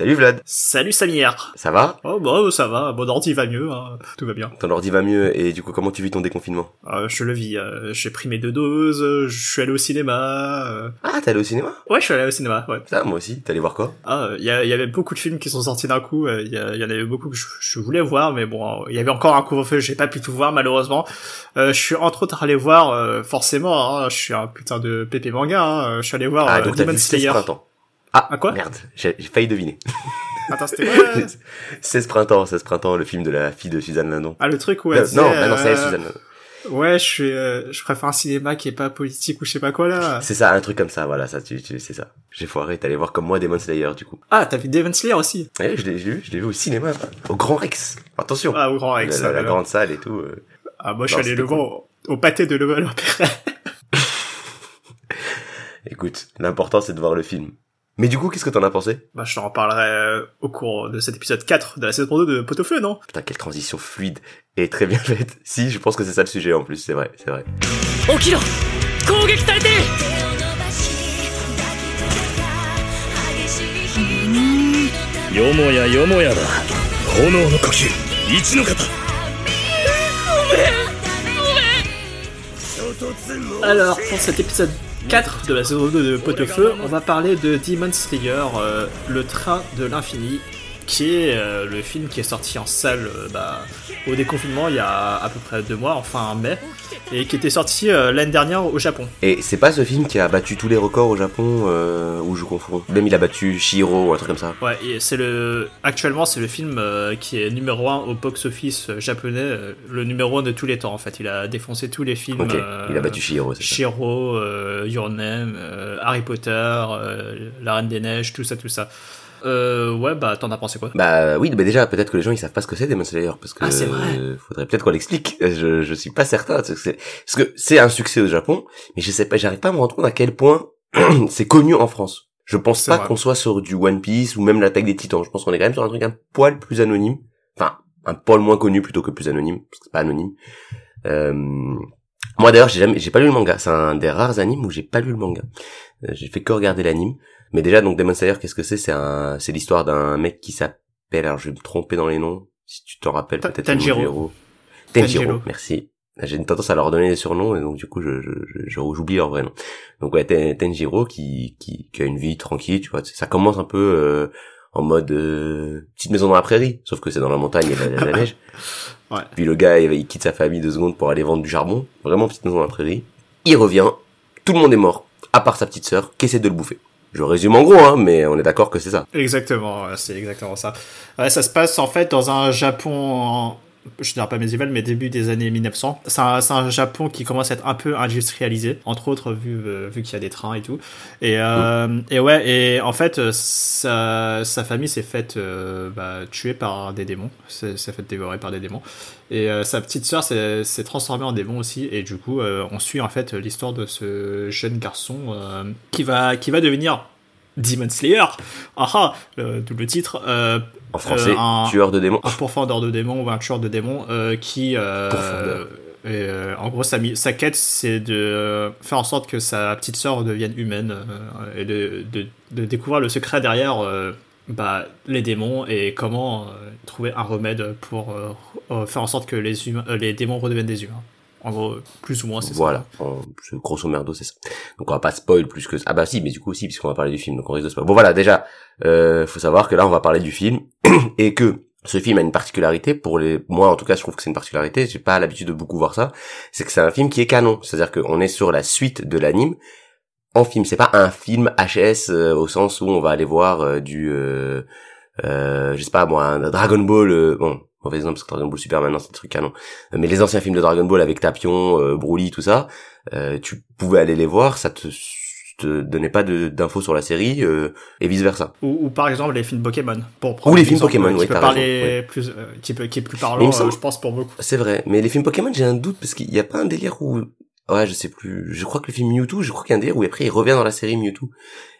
Salut Vlad. Salut Samir. Ça va? Oh bah ça va, mon ordi va mieux, hein. tout va bien. Ton ordi va mieux et du coup comment tu vis ton déconfinement? Euh, Je le vis, euh, j'ai pris mes deux doses, je suis allé au cinéma. Euh... Ah t'es allé au cinéma? Ouais je suis allé au cinéma, ouais. Ça moi aussi, t'es allé voir quoi? Ah il y, y, avait beaucoup de films qui sont sortis d'un coup, il y, y, en avait beaucoup que je, je voulais voir mais bon il y avait encore un couvre-feu, j'ai pas pu tout voir malheureusement. je suis entre autres allé voir forcément, hein, je suis un putain de pépé manga, hein, je suis allé voir ah, donc Demon Slayer. Printemps. Ah, à quoi Merde, j'ai failli deviner. Attends, c'était 16 printemps, 16 printemps, le film de la fille de Suzanne Lindon. Ah, le truc où elle Non, non, non c'est Suzanne Lindon. Ouais, je suis, euh, je préfère un cinéma qui est pas politique ou je sais pas quoi là. C'est ça, un truc comme ça, voilà, ça, tu, tu c'est ça. J'ai foiré, t'allais voir comme moi Demon Slayer du coup. Ah, t'as vu Demon Slayer aussi? Ouais, je l'ai vu, je l'ai vu au cinéma, au Grand Rex. Attention. Ah, au Grand Rex. La, la, la grande salle et tout. Euh... Ah, moi je suis allé le voir au, au pâté de Level Écoute, l'important c'est de voir le film. Mais du coup, qu'est-ce que t'en as pensé? Bah, je t'en parlerai au cours de cet épisode 4 de la saison 2 de Pot au Feu, non? Putain, quelle transition fluide et très bien faite. Si, je pense que c'est ça le sujet en plus, c'est vrai, c'est vrai. Okiro Yomoya Yomoya da. Hono no koki. Ichi no kata. Alors, pour cet épisode 4 de la saison 2 de Pot au Feu, on va parler de Demon Slayer, euh, le train de l'infini, qui est euh, le film qui est sorti en salle euh, bah, au déconfinement il y a à peu près deux mois, enfin en mai, et qui était sorti euh, l'année dernière au Japon. Et c'est pas ce film qui a battu tous les records au Japon, où je confonds. Même il a battu Shiro ou un truc comme ça. Ouais, c'est le actuellement c'est le film qui est numéro 1 au box-office japonais, le numéro 1 de tous les temps en fait. Il a défoncé tous les films. Ok, il a battu Shiro. Shiro, Your Name, Harry Potter, La Reine des Neiges, tout ça, tout ça. Euh, ouais, bah, t'en as pensé quoi Bah oui, bah déjà, peut-être que les gens ils savent pas ce que c'est Demon Slayer, parce que ah, c'est vrai. Euh, faudrait peut-être qu'on l'explique. Je, je suis pas certain, parce que c'est un succès au Japon, mais je sais pas, j'arrive pas à me rendre compte à quel point c'est connu en France. Je pense pas qu'on soit sur du One Piece ou même l'attaque des Titans. Je pense qu'on est quand même sur un truc un poil plus anonyme, enfin un poil moins connu plutôt que plus anonyme, parce que c'est pas anonyme. Euh... Moi d'ailleurs, j'ai jamais, j'ai pas lu le manga. C'est un des rares animes où j'ai pas lu le manga. Euh, j'ai fait que regarder l'anime. Mais déjà, donc Demon Slayer, qu'est-ce que c'est? C'est un, c'est l'histoire d'un mec qui s'appelle, alors je vais me tromper dans les noms, si tu t'en rappelles peut-être. Tanjiro. Tanjiro. Merci. J'ai une tendance à leur donner des surnoms et donc du coup je je je, j'oublie leur vrai nom. Donc ouais, Tanjiro qui, qui qui a une vie tranquille, tu vois. Ça commence un peu euh, en mode euh, petite maison dans la prairie, sauf que c'est dans la montagne et la, la neige. Ouais. Puis le gars il, il quitte sa famille deux secondes pour aller vendre du charbon, vraiment petite maison dans la prairie. Il revient, tout le monde est mort, à part sa petite sœur qui essaie de le bouffer. Je résume en gros, hein, mais on est d'accord que c'est ça. Exactement, c'est exactement ça. Ouais, ça se passe en fait dans un Japon. Je dirais pas médiéval, mais début des années 1900. C'est un, un, Japon qui commence à être un peu industrialisé, entre autres vu, euh, vu qu'il y a des trains et tout. Et, euh, et ouais, et en fait, sa, sa famille s'est faite euh, bah, tuer par des démons, s'est fait dévorer par des démons. Et euh, sa petite sœur s'est transformée en démon aussi. Et du coup, euh, on suit en fait l'histoire de ce jeune garçon euh, qui va qui va devenir Demon Slayer. Ah double titre. en français, un, tueur de démons. Un pourfendeur de démons ou un tueur de démons qui. Et, en gros, sa, sa quête, c'est de faire en sorte que sa petite sœur devienne humaine et de, de, de, découvrir le secret derrière bah, les démons et comment euh, trouver un remède pour euh, faire en sorte que les, humains, euh, les démons redeviennent des humains. En gros, plus ou moins, c'est voilà. ça. Voilà, grosso merdo, c'est ça. Donc on va pas spoil plus que ça. Ah bah si, mais du coup aussi, puisqu'on va parler du film, donc on risque de spoil. Bon voilà, déjà, euh, faut savoir que là, on va parler du film, et que ce film a une particularité, pour les, moi en tout cas, je trouve que c'est une particularité, j'ai pas l'habitude de beaucoup voir ça, c'est que c'est un film qui est canon. C'est-à-dire qu'on est sur la suite de l'anime, en film. C'est pas un film HS euh, au sens où on va aller voir euh, du, euh, euh, je sais pas moi, un Dragon Ball. Euh, bon, mauvais exemple parce que Dragon Ball Super maintenant c'est un truc canon. Mais les anciens films de Dragon Ball avec Tapion, euh, Broly, tout ça, tu pouvais aller les voir, ça te te donnait pas d'infos sur la série et vice versa. Ou, ou, par exemple les films Pokémon. Pour ou les films Pokémon, oui, raison, plus, qui, peut, qui est plus parlant, je pense pour beaucoup. C'est vrai, mais les films Pokémon, j'ai un doute parce qu'il y a pas un délire où ouais, je sais plus, je crois que le film Mewtwo, je crois qu'il y a un délire où après il revient dans la série Mewtwo.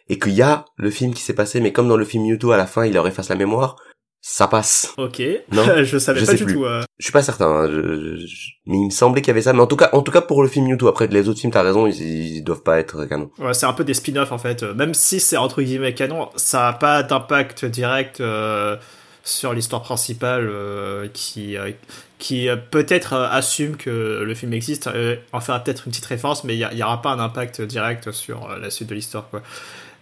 Et qu'il y a le film qui s'est passé, mais comme dans le film Mewtwo, à la fin, il leur efface la mémoire. Ça passe. Ok. Non, je savais je pas du plus. tout. euh. Je suis pas certain, hein, je- je- mais il me semblait qu'il y avait ça. Mais en tout cas, en tout cas pour le film Mewtwo. Après les autres films, t'as raison, ils, ils doivent pas être canon. Ouais, c'est un peu des spin-offs en fait. Même si c'est entre guillemets canon, ça a pas d'impact direct euh, sur l'histoire principale euh, qui euh, qui peut-être assume que le film existe, en fera peut-être une petite référence, mais il y, aura pas un impact direct sur la suite de l'histoire quoi.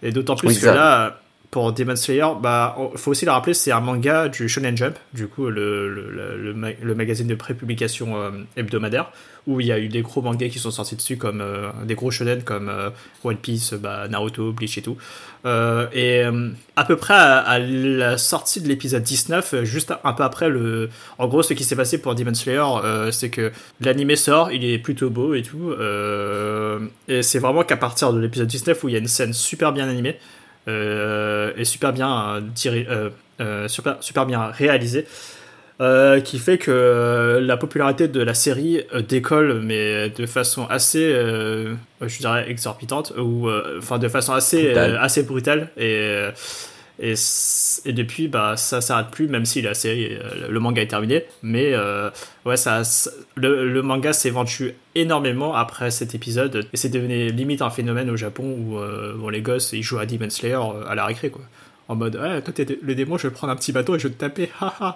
Et d'autant plus Oui, que ça. là. Pour Demon Slayer, bah, on- faut aussi le rappeler, c'est un manga du Shonen Jump, du coup le, le, le, le ma- le magazine de prépublication euh, hebdomadaire, où il y a eu des gros mangas qui sont sortis dessus, comme euh, des gros shonen comme euh, One Piece, bah, Naruto, Bleach et tout. Euh, et à peu près à, la sortie de l'épisode 19, euh, juste un peu après le, en gros, ce qui s'est passé pour Demon Slayer, c'est que l'animé sort, il est plutôt beau et tout, et c'est vraiment qu'à partir de l'épisode 19 où il y a une scène super bien animée euh, et super bien euh, euh, super, super bien réalisée. euh, qui fait que euh, la popularité de la série euh, décolle, mais de façon assez, je dirais, exorbitante, ou enfin de façon assez, Brutale. assez brutale. Et, et, depuis, bah, ça s'arrête plus, même si la série, euh, le manga est terminé. Mais euh, ouais, ça, le, manga s'est vendu énormément après cet épisode, et c'est devenu limite un phénomène au Japon où, euh, où les gosses ils jouent à Demon Slayer à la récré, quoi. En mode, ouais, toi t'es le démon, je vais prendre un petit bateau et je vais te taper, haha.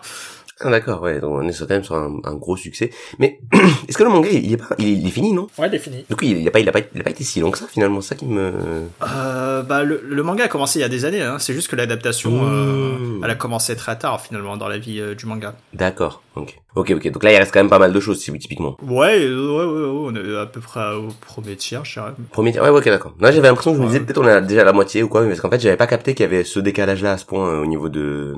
Ah d'accord, ouais, donc on est sur- quand même sur un, un gros succès. Mais est-ce que le manga, il est pas, il est, il est fini, non? Ouais, il est fini. Donc il, il a pas, il a pas, il a pas été si long que ça finalement, ça qui me. Euh, bah, le, le manga a commencé il y a des années, hein. c'est juste que l'adaptation, Mmh. euh, elle a commencé très tard finalement dans la vie euh, du manga. D'accord, ok, ok, ok. Donc là, il reste quand même pas mal de choses, si- typiquement. Ouais, euh, ouais, ouais, ouais, on est à peu près au premier tiers, je dirais. Premier, ouais, ouais, ok, d'accord. Là, j'avais l'impression que je me disais peut-être on est déjà à la moitié ou quoi, mais parce qu'en fait, j'avais pas capté qu'il y avait ce décalage-là à ce point euh, au niveau de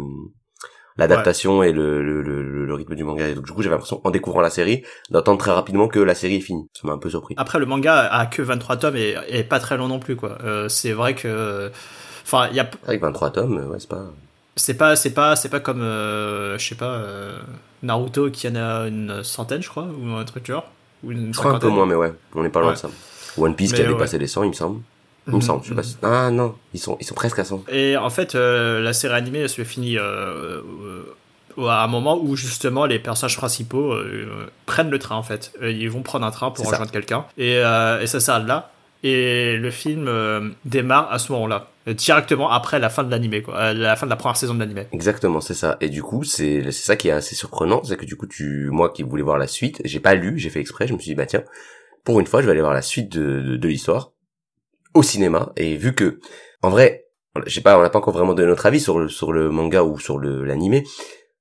l'adaptation et le, le, le, le rythme du manga. Et donc du coup, j'avais l'impression, en découvrant la série, d'entendre très rapidement que la série est finie. Ça m'a un peu surpris. Après, le manga a que 23 tomes et, et pas très long non plus, quoi. Euh, c'est vrai que, enfin, il y a, que 23 tomes, ouais, c'est pas... c'est pas, c'est pas, c'est pas comme, euh, je sais pas, euh, Naruto qui en a une centaine, je crois, ou un truc du genre, ou une Je crois un peu moins, mais ouais, on est pas loin Ouais. de ça. One Piece qui a dépassé les 100, il me semble. Il me Mhm. semble, je sais pas si... Ah non, ils sont, ils sont presque à 100. Et en fait, euh, la série animée se finit euh, euh, à un moment où justement les personnages principaux euh, prennent le train en fait. Euh, Ils vont prendre un train pour rejoindre quelqu'un et, euh, et ça s'arrête là. Et le film euh, démarre à ce moment-là, directement après la fin de l'animé, quoi, la fin de la première saison de l'animé. Exactement, c'est ça. Et du coup, c'est c'est ça qui est assez surprenant, c'est que du coup, tu, moi qui voulais voir la suite, j'ai pas lu, j'ai fait exprès, je me suis dit bah tiens, pour une fois, je vais aller voir la suite de, de, de l'histoire au cinéma. Et vu que, en vrai, je sais pas, on n'a pas encore vraiment donné notre avis sur le sur le manga ou sur le l'animé.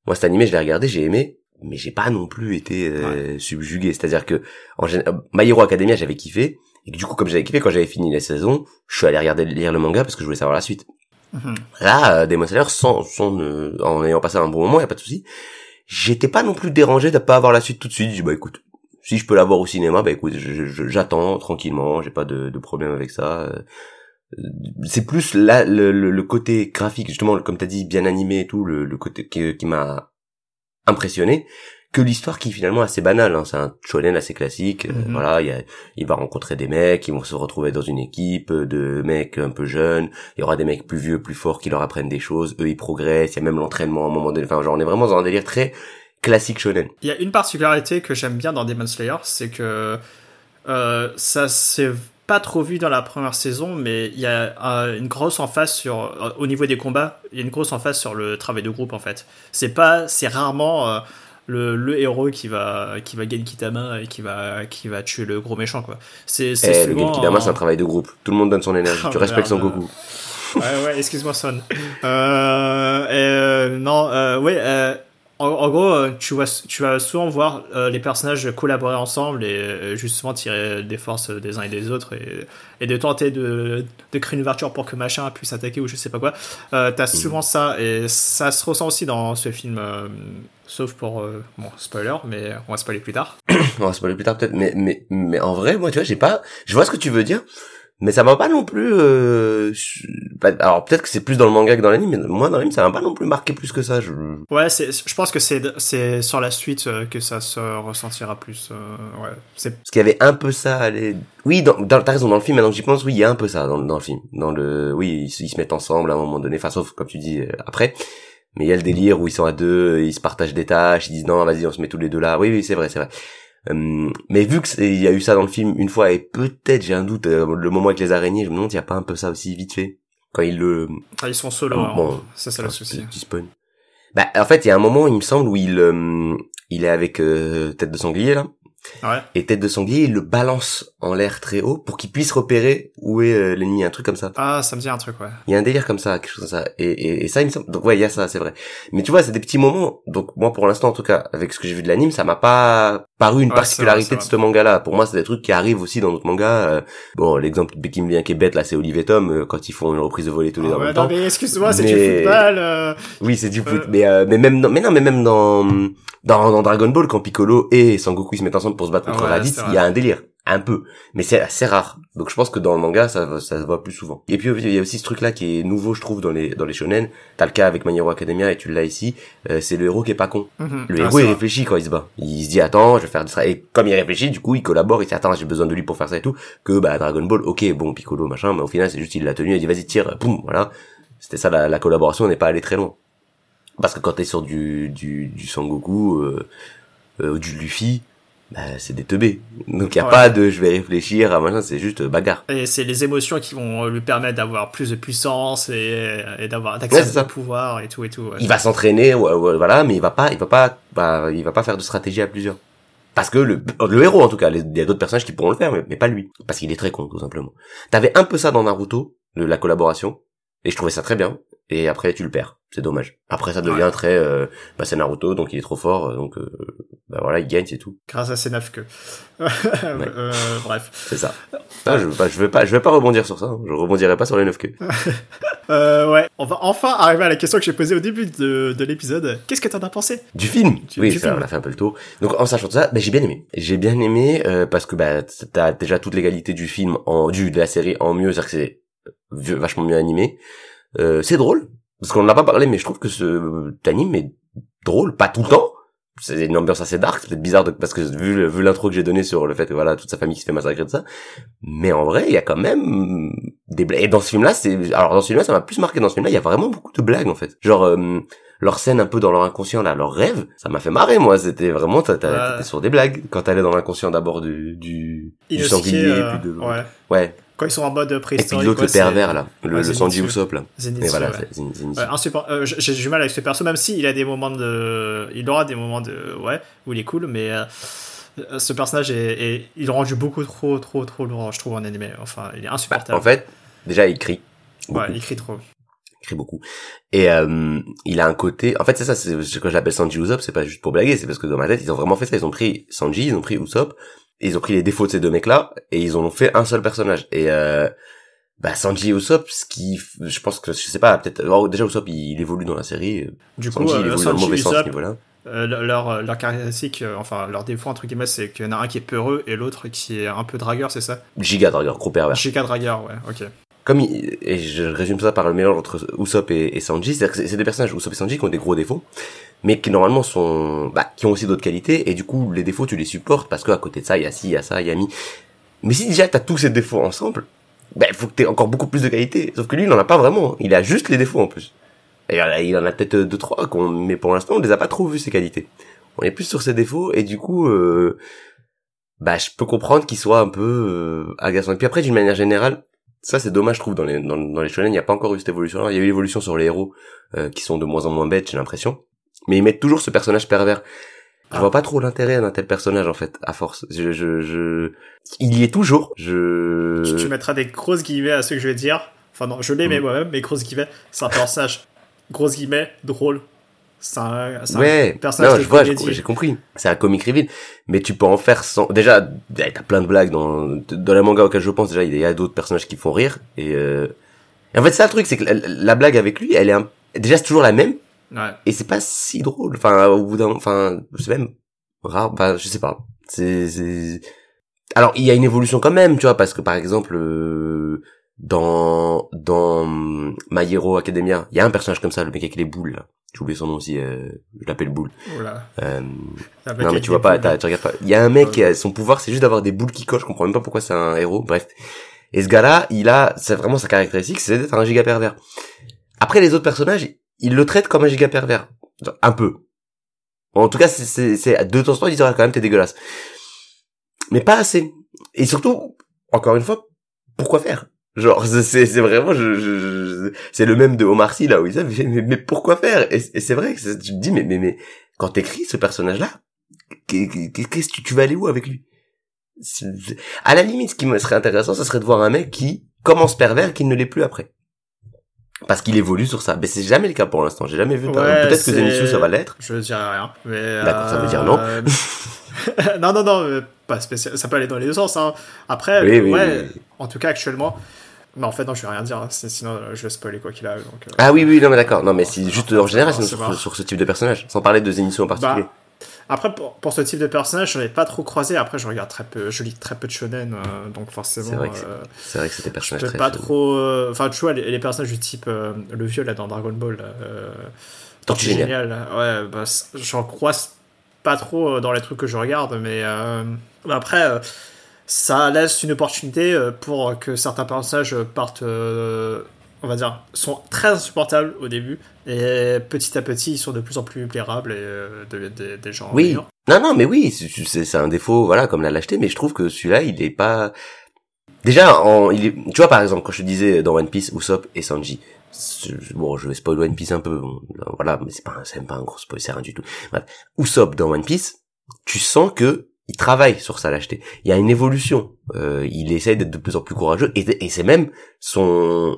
Moi, cet animé, je l'ai regardé, j'ai aimé, mais j'ai pas non plus été euh, subjugué. C'est-à-dire que en euh, My Hero Academia, j'avais kiffé. Et que, du coup, comme j'avais kiffé quand j'avais fini la saison, je suis allé regarder lire le manga parce que je voulais savoir la suite. Mhm. Là, euh, Demon Slayer, sans, sans euh, en ayant passé un bon moment, y a pas de souci. J'étais pas non plus dérangé de pas avoir la suite tout de suite. J'ai dit, bah écoute, si je peux la voir au cinéma, bah écoute, j'attends tranquillement, j'ai pas de, de problème avec ça. Euh, C'est plus là le, le, le côté graphique, justement, comme t'as dit, bien animé et tout, le, le côté qui, qui m'a impressionné, que l'histoire qui finalement est assez banale. Hein. C'est un shonen assez classique. euh, Mhm. voilà, il, y a, il va rencontrer des mecs, ils vont se retrouver dans une équipe de mecs un peu jeunes. Il y aura des mecs plus vieux, plus forts qui leur apprennent des choses. Eux, ils progressent. Il y a même l'entraînement à un moment donné. Enfin, genre, on est vraiment dans un délire très classique shonen. Il y a une particularité que j'aime bien dans Demon Slayer, c'est que euh, ça s'est pas trop vu dans la première saison, mais il y a euh, une grosse emphase sur, euh, au niveau des combats, il y a une grosse emphase sur le travail de groupe en fait. C'est pas, c'est rarement le, le héros qui va, qui va gagner Kitama et qui va, qui va tuer le gros méchant quoi. C'est, Eh, le souvent. Genkidama, c'est un travail de groupe. Tout le monde donne son énergie. Tu respectes son. Goku. ouais, ouais, excuse-moi, Son. Euh, non, ouais, en, en gros, euh, tu, vois, tu vas souvent voir euh, les personnages collaborer ensemble et euh, justement tirer des forces des uns et des autres et, et de tenter de, de créer une ouverture pour que machin puisse attaquer ou je sais pas quoi. Euh, T'as souvent ça et ça se ressent aussi dans ce film, sauf pour, bon, spoiler, mais on va spoiler plus tard. On va se parler plus tard peut-être, mais mais mais en vrai, moi, tu vois, j'ai pas. Je vois ce que tu veux dire, mais ça m'a pas non plus. Euh... bah, Alors peut-être que c'est plus dans le manga que dans l'anime, mais moi dans l'anime, ça m'a pas non plus marqué plus que ça. Je... Ouais, c'est, je pense que c'est, c'est sur la suite euh, que ça se ressentira plus. euh, ouais, c'est Parce qu'il y avait un peu ça. Allez... Oui, dans, dans, t'as raison. Dans le film, maintenant que j'y pense, oui, il y a un peu ça dans, dans le film. Dans le, oui, ils, se- ils se mettent ensemble à un moment donné. Enfin, sauf comme tu dis euh, après. Mais il y a le délire où ils sont à deux, ils se partagent des tâches, ils disent non, vas-y, on se met tous les deux là. Oui, oui, c'est vrai, c'est vrai. Euh, mais vu que c'est- il y a eu ça dans le film une fois et peut-être j'ai un doute euh, le moment avec les araignées, je me demande s'il y a pas un peu ça aussi vite fait quand il le Ah, ils sont solo, Ah, bon. ça c'est le souci. Bah en fait il y a un moment il me semble où il euh, il est avec euh, tête de sanglier là Ouais. et tête de sanglier il le balance en l'air très haut pour qu'il puisse repérer où est euh, l'ennemi un truc comme ça. Ah, ça me dit un truc, ouais. Il y a un délire comme ça, quelque chose comme ça. Et, et, et ça, il me semble. Donc ouais, il y a ça, c'est vrai. Mais tu vois, c'est des petits moments. Donc moi, pour l'instant, en tout cas, avec ce que j'ai vu de l'anime, ça m'a pas paru une Ouais, particularité vrai, de ce manga-là. Pour moi, c'est des trucs qui arrivent aussi dans d'autres mangas. Euh, bon, l'exemple qui me vient qui est bête là, c'est Olive et Tom euh, quand ils font une reprise de voler tous les deux Ah ouais, non, temps. mais excuse-moi, c'est du football. euh, Oui, c'est du foot. Mais euh, mais même dans, mais non, mais même dans dans, dans Dragon Ball, quand Piccolo et Sangoku ils se mettent ensemble pour se battre Ah contre ouais, Raditz, il y a un délire, un peu. Mais c'est assez rare. Donc je pense que dans le manga, ça va- ça se voit plus souvent. Et puis il y a aussi ce truc là qui est nouveau, je trouve, dans les dans les shonen. T'as le cas avec My Hero Academia et tu l'as ici. euh, c'est le héros qui est pas con. mhm. Le Ah, héros il réfléchit quand il se bat. Il se dit attends, je vais faire du tra- et comme il réfléchit, du coup il collabore. Il se dit attends, j'ai besoin de lui pour faire ça et tout. Que bah Dragon Ball, ok, bon Piccolo machin, mais au final c'est juste il l'a tenu. Il dit vas-y tire, boum, voilà. C'était ça la, la collaboration, on n'est pas allé très loin. Parce que quand t'es sur du du du Sangoku euh, euh, ou du Luffy, bah, c'est des teubés. Donc y a Ouais. pas de je vais réfléchir à machin, c'est juste euh, bagarre. Et c'est les émotions qui vont lui permettre d'avoir plus de puissance et, et d'avoir Ouais, d'accès au pouvoir et tout et tout. ouais. Il va s'entraîner, ouais, ouais, voilà, mais il va pas, il va pas, bah, il va pas faire de stratégie à plusieurs. Parce que le, le héros, en tout cas, il y a d'autres personnages qui pourront le faire, mais, mais pas lui. Parce qu'il est très con, tout simplement. T'avais un peu ça dans Naruto, le- la collaboration, et je trouvais ça très bien. Et après, tu le perds. C'est dommage. Après, ça devient très, euh, bah, c'est Naruto, donc il est trop fort, euh, donc, euh, bah voilà, il gagne, c'est tout. Grâce à neuf queues. Euh, bref. C'est ça. Ah, je veux pas, je veux pas, je vais pas rebondir sur ça. hein. Je rebondirai pas sur les neuf queues. Euh, ouais, on va enfin arriver à la question que j'ai posée au début de, de l'épisode. Qu'est-ce que t'en as pensé? Du film Du- Oui, du ça, film. on a fait un peu le tour. Donc en sachant ça, bah, j'ai bien aimé. J'ai bien aimé euh, parce que bah t'as déjà toutes les qualités du film en du de la série en mieux, c'est-à-dire que c'est vachement mieux animé. Euh, c'est drôle parce qu'on n'a pas parlé, mais je trouve que ce anime est drôle, pas tout le temps. C'est une ambiance assez dark, c'est peut-être bizarre de, parce que vu, vu l'intro que j'ai donné sur le fait que voilà toute sa famille qui se fait massacrer de ça, mais en vrai il y a quand même des blagues. Et dans ce film-là, c'est alors dans ce film-là ça m'a plus marqué. Dans ce film-là, il y a vraiment beaucoup de blagues en fait. Genre euh, leur scène un peu dans leur inconscient là, leur rêve, ça m'a fait marrer moi. C'était vraiment Ouais. t'étais sur des blagues quand t'allais dans l'inconscient d'abord du du, du sanglier euh, puis de ouais. ouais. Quand ils sont en mode Et puis préhistorique. l'autre le pervers là, le, ouais, le. Sanji Usopp là. Zenitsu, Et voilà, ouais. euh, j'ai du mal avec ce perso, même s'il a des moments de, il aura des moments de, ouais, où il est cool, mais euh, ce personnage est, est- il est rendu beaucoup trop, trop, trop lourd, je trouve en animé. Enfin, il est Bah, insupportable. en fait, déjà il crie. ouais, il crie trop. Il crie beaucoup. Et euh, il a un côté. En fait, c'est ça. C'est quand je l'appelle Sanji Usopp, c'est pas juste pour blaguer, c'est parce que dans ma tête, ils ont vraiment fait ça. Ils ont pris Sanji, ils ont pris Usopp, ils ont pris les défauts de ces deux mecs-là, et ils en ont fait un seul personnage. Et euh, bah Sanji et Usopp, ce qui, je pense que je sais pas, peut-être. alors, déjà Usopp, il, il évolue dans la série. Du coup, Sanji, il euh, évolue dans le Sanji mauvais sens Usopp, niveau-là. euh, leur, leur caractéristique, euh, enfin, leur défaut, entre guillemets, c'est qu'il y en a un qui est peureux et l'autre qui est un peu dragueur, c'est ça? Giga Dragon, gros pervers. Giga dragueur, ouais, ok. Comme il- et je résume ça par le mélange entre Usopp et, Sanji, c'est-à-dire que c'est des personnages Usopp et Sanji qui ont des gros défauts, mais qui normalement sont, bah, qui ont aussi d'autres qualités, et du coup les défauts tu les supportes parce que à côté de ça il y a ci, il y a ça, il y a mi. Mais si déjà t'as tous ces défauts ensemble, bah il faut que t'aies encore beaucoup plus de qualités. Sauf que lui il en a pas vraiment, hein. il a juste les défauts en plus. Euh, il en a peut-être deux trois, qu'on- mais pour l'instant on les a pas trop vus ces qualités. On est plus sur ses défauts et du coup. Euh, bah je peux comprendre qu'il soit un peu euh. Et puis après d'une manière générale, ça c'est dommage je trouve dans les dans, dans les shonen, il n'y a pas encore eu cette évolution il y a eu l'évolution sur les héros euh, qui sont de moins en moins bêtes, j'ai l'impression. Mais ils mettent toujours ce personnage pervers. Je Ah. vois pas trop l'intérêt d'un tel personnage en fait, à force. Je je je il y est toujours. Je Tu, tu mettras des grosses guillemets à ce que je vais dire. Enfin, non, je les mets Mm. moi-même, mais grosses guillemets, c'est un personnage, grosses guillemets, drôle. C'est un, un Ouais, personnage non, je vois, j'ai compris. C'est un comic reveal, mais tu peux en faire sans. Déjà, t'as plein de blagues dans dans les mangas auxquels je pense. Déjà, il y a d'autres personnages qui font rire et, euh... et en fait, ça le truc, c'est que la, la blague avec lui, elle est un... déjà c'est toujours la même Ouais. et c'est pas si drôle. Enfin, au bout d'un, enfin, c'est même rare. Enfin, je sais pas. C'est, c'est. Alors, il y a une évolution quand même, tu vois, parce que par exemple, euh, dans dans My Hero Academia, il y a un personnage comme ça, le mec avec les boules. là. J'ai oublié son nom aussi. Euh, je l'appelle boule. Voilà. Euh, non mais tu vois pas, tu regardes pas. Il y a un mec Ouais. son pouvoir, c'est juste d'avoir des boules qui cochent. Je comprends même pas pourquoi c'est un héros. Bref. Et ce gars-là, il a, c'est vraiment sa caractéristique, c'est d'être un giga pervers. Après les autres personnages, il le traite comme un giga pervers. Un peu. En tout cas, c'est, de temps en temps, il dit, quand même, t'es dégueulasse. Mais pas assez. Et surtout, encore une fois, pourquoi faire? Genre, c'est, c'est vraiment, je, je, c'est le même de Omar Sy, là, où il dit, mais, mais, pourquoi faire? Et, c'est vrai que tu te dis, mais, mais, mais, quand t'écris ce personnage-là, qu'est-ce que tu vas aller où avec lui? À la limite, ce qui me serait intéressant, ce serait de voir un mec qui commence pervers, qui ne l'est plus après parce qu'il évolue sur ça. Mais c'est jamais le cas pour l'instant. J'ai jamais vu. Peut-être que Zenitsu ça va l'être. Je dirais rien. Mais D'accord, ça veut dire non. euh, non, non, non, pas spécial. Ça peut aller dans les deux sens. Hein. Après, oui, oui, ouais. Oui. En tout cas, actuellement. Mais en fait, non, je vais rien dire. Hein. Sinon, je vais spoiler quoi qu'il a. Donc, euh... Ah oui, oui, non, mais d'accord. Non, mais c'est juste en général, sur, sur, ce type de personnage, sans parler de Zenitsu en particulier. Bah, après, pour, pour, ce type de personnage, je ai pas trop croisé. Après, je regarde très peu, je lis très peu de shonen, euh, donc forcément. C'est vrai que c'est, euh, vrai que c'était personnage très. pas trop. Enfin, tu vois, les, les, personnages du type euh, le vieux là dans Dragon Ball. Euh, Tortue génial. Ouais, bah, j'en croise pas trop dans les trucs que je regarde, mais après, ça laisse une opportunité pour que certains personnages partent on va dire, sont très insupportables au début. Et petit à petit, ils sont de plus en plus plairables et euh, deviennent des, gens. Oui. Meilleurs. Non, non, mais oui, c'est un défaut, voilà, comme la lâcheté. Mais je trouve que celui-là, il est pas. Déjà, en, il est... tu vois, par exemple, quand je te disais dans One Piece, Usopp et Sanji. Bon, je vais spoil One Piece un peu, bon, voilà, mais c'est pas, c'est même pas un gros spoil, c'est rien du tout. Bref. Usopp dans One Piece, tu sens que il travaille sur sa lâcheté. Il y a une évolution. Euh, il essaye d'être de plus en plus courageux et, c'est même son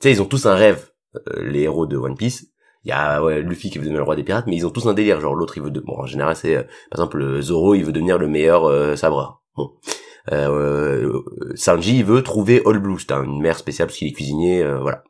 tu sais, ils ont tous un rêve, euh, les héros de One Piece. Il y a ouais, Luffy qui veut devenir le roi des pirates, mais ils ont tous un délire. Genre l'autre, il veut de... bon en général c'est euh, par exemple Zoro, il veut devenir le meilleur euh, sabreur. Bon. Euh, Sanji, il veut trouver All Blue, c'est une mère spéciale parce qu'il est cuisinier, voilà.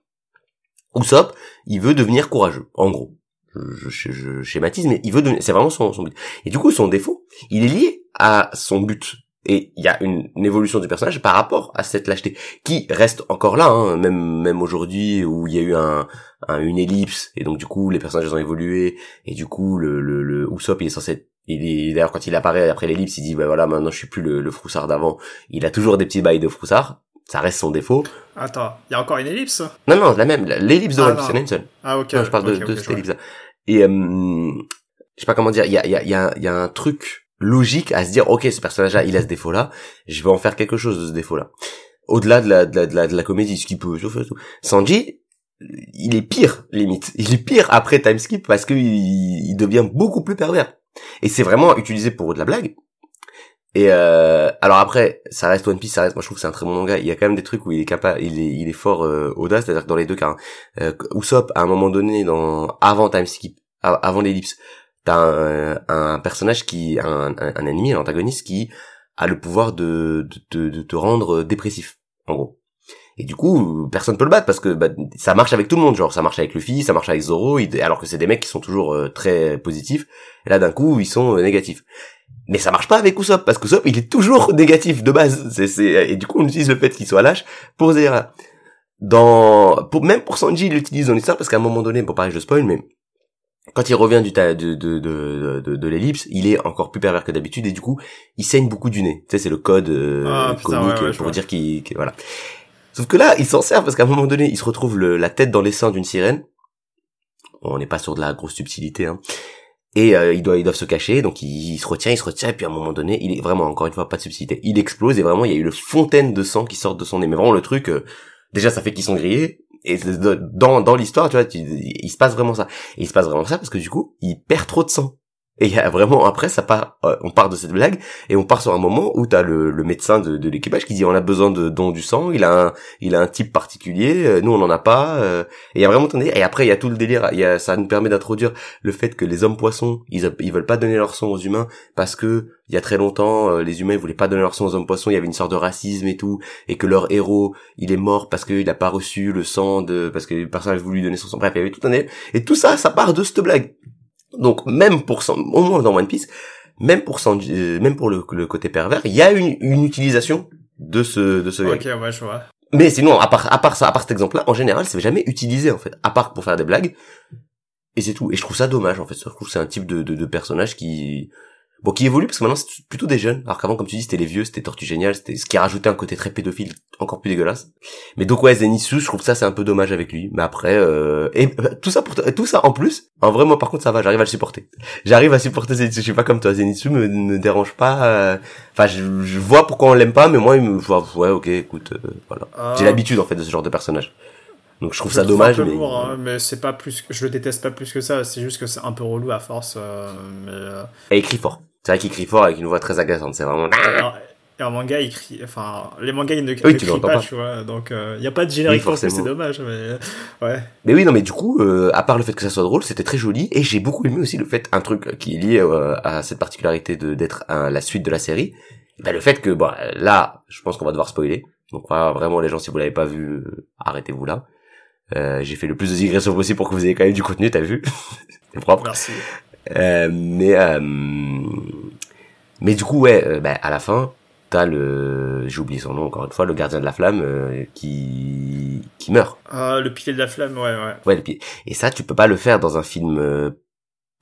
Usopp, il veut devenir courageux, en gros. Je, je, je schématise, mais il veut devenir, c'est vraiment son, son. Et du coup, son défaut, il est lié à son but. Et il y a une, une, évolution du personnage par rapport à cette lâcheté qui reste encore là, hein, même même aujourd'hui où il y a eu un, un, une ellipse et donc du coup les personnages ont évolué et du coup le le, le Usopp il est censé être, il est d'ailleurs quand il apparaît après l'ellipse il dit bah voilà maintenant je suis plus le, le froussard d'avant. Il a toujours des petits bails de froussard. Ça reste son défaut. Attends il y a encore une ellipse? Non non la même. L'ellipse de ah, One c'est une seule. Ah ok non, je parle okay, de, okay, de cette ellipse là et euh, je sais pas comment dire il y a il y a il y a, il y a un truc logique à se dire ok ce personnage là il a ce défaut là je vais en faire quelque chose de ce défaut là au-delà de la, de la de la comédie ce qui peut Sanji il est pire limite. Il est pire après time skip parce que il, devient beaucoup plus pervers. Et c'est vraiment utilisé pour de la blague. Et euh, alors après ça reste One Piece ça reste moi je trouve que c'est un très bon manga. Il y a quand même des trucs où il est capable il est il est fort euh, audace c'est-à-dire que dans les deux cas hein, euh, Usopp à un moment donné dans avant time skip avant l'ellipse t'as un, un, personnage qui un, un, ennemi un antagoniste qui a le pouvoir de de, de te rendre dépressif en gros. Et du coup personne peut le battre parce que bah, ça marche avec tout le monde genre ça marche avec Luffy ça marche avec Zoro alors que c'est des mecs qui sont toujours euh, très positifs. Et là d'un coup ils sont euh, négatifs. Mais ça marche pas avec Usopp parce qu'Usopp il est toujours négatif de base. C'est c'est et du coup on utilise le fait qu'il soit lâche pour dire dans pour même pour Sanji il l'utilise dans l'histoire parce qu'à un moment donné bon pareil je spoil mais quand il revient du ta, de, de, de, de, de l'ellipse, il est encore plus pervers que d'habitude et du coup, il saigne beaucoup du nez. Tu sais, c'est le code euh, ah, comique pour dire qu'il, qu voilà. Sauf que là, il s'en sert parce qu'à un moment donné, il se retrouve le, la tête dans les seins d'une sirène. On n'est pas sur de la grosse subtilité, hein. Et euh, ils, doivent, ils doivent se cacher, donc il, il, se retient, il se retient, et puis à un moment donné, il est vraiment, encore une fois, pas de subtilité. Il explose et vraiment, il y a eu le fontaine de sang qui sort de son nez. Mais vraiment, le truc, euh, déjà, ça fait qu'ils sont grillés, et dans dans l'histoire tu vois il se passe vraiment ça. Et il se passe vraiment ça parce que du coup il perd trop de sang et il y a vraiment après ça part euh, on part de cette blague et on part sur un moment où t'as le, le médecin de, de l'équipage qui dit on a besoin de don du sang il a un il a un type particulier euh, nous on en a pas euh, et il y a vraiment ton délire et après il y a tout le délire il y a ça nous permet d'introduire le fait que les hommes poissons ils veulent pas donner leur sang aux humains parce que il y a très longtemps euh, les humains ils voulaient pas donner leur sang aux hommes poissons il y avait une sorte de racisme et tout et que leur héros il est mort parce qu'il a pas reçu le sang de parce que personne n'avait voulu lui donner son sang. Bref il y avait tout un délire et tout ça ça part de cette blague donc même pour au moins dans One Piece, même pour Sanji, euh, même pour le, le, côté pervers, il y a une, une utilisation de ce de ce Ok, ouais, je vois. Mais sinon, à part à part ça, à part cet exemple-là, en général, c'est jamais utilisé en fait, à part pour faire des blagues. Et c'est tout. Et je trouve ça dommage en fait. Je trouve que c'est un type de, de, de personnage qui Bon, qui évolue parce que maintenant c'est plutôt des jeunes. Alors qu'avant, comme tu dis, c'était les vieux, c'était Tortue Génial, c'était ce qui a rajouté un côté très pédophile, encore plus dégueulasse. Mais donc ouais, Zenitsu, je trouve ça c'est un peu dommage avec lui. Mais après, euh... et euh, tout ça pour tout ça en plus, en vrai moi par contre ça va, j'arrive à le supporter. J'arrive à supporter Zenitsu. Je suis pas comme toi, Zenitsu me, me dérange pas. euh, Enfin, je, je vois pourquoi on l'aime pas, mais moi il me, ouais, ok, écoute, euh, voilà. Ah. J'ai l'habitude en fait de ce genre de personnage. Donc je trouve ça le trouve dommage, un peu mais lourd, hein, mais c'est pas plus. que- Je le déteste pas plus que ça. C'est juste que c'est un peu relou à force. euh, mais euh, et il crie fort. C'est vrai qu'il crie fort avec une voix très agaçante. C'est vraiment. et un manga, il crie. Enfin, les mangas, ils ne, Oui, tu crient pas, pas. tu vois. Donc, il y a pas de générique Oui, en plus, c'est forcément. dommage. Mais ouais. Mais oui, non, mais du coup, euh, à part le fait que ça soit drôle, c'était très joli, et j'ai beaucoup aimé aussi le fait, un truc qui est lié euh, à cette particularité de d'être la suite de la série, bah, le fait que, bon, là, je pense qu'on va devoir spoiler, donc vraiment les gens, si vous l'avez pas vu, euh, arrêtez-vous là. Euh, j'ai fait le plus de digressions possible pour que vous ayez quand même du contenu, t'as vu? C'est propre. Merci. Euh, mais euh, mais du coup ouais euh, bah, à la fin t'as le j'ai oublié son nom encore une fois le gardien de la flamme euh, qui qui meurt. Ah, le pilier de la flamme, ouais, ouais. ouais le et ça tu peux pas le faire dans un film euh,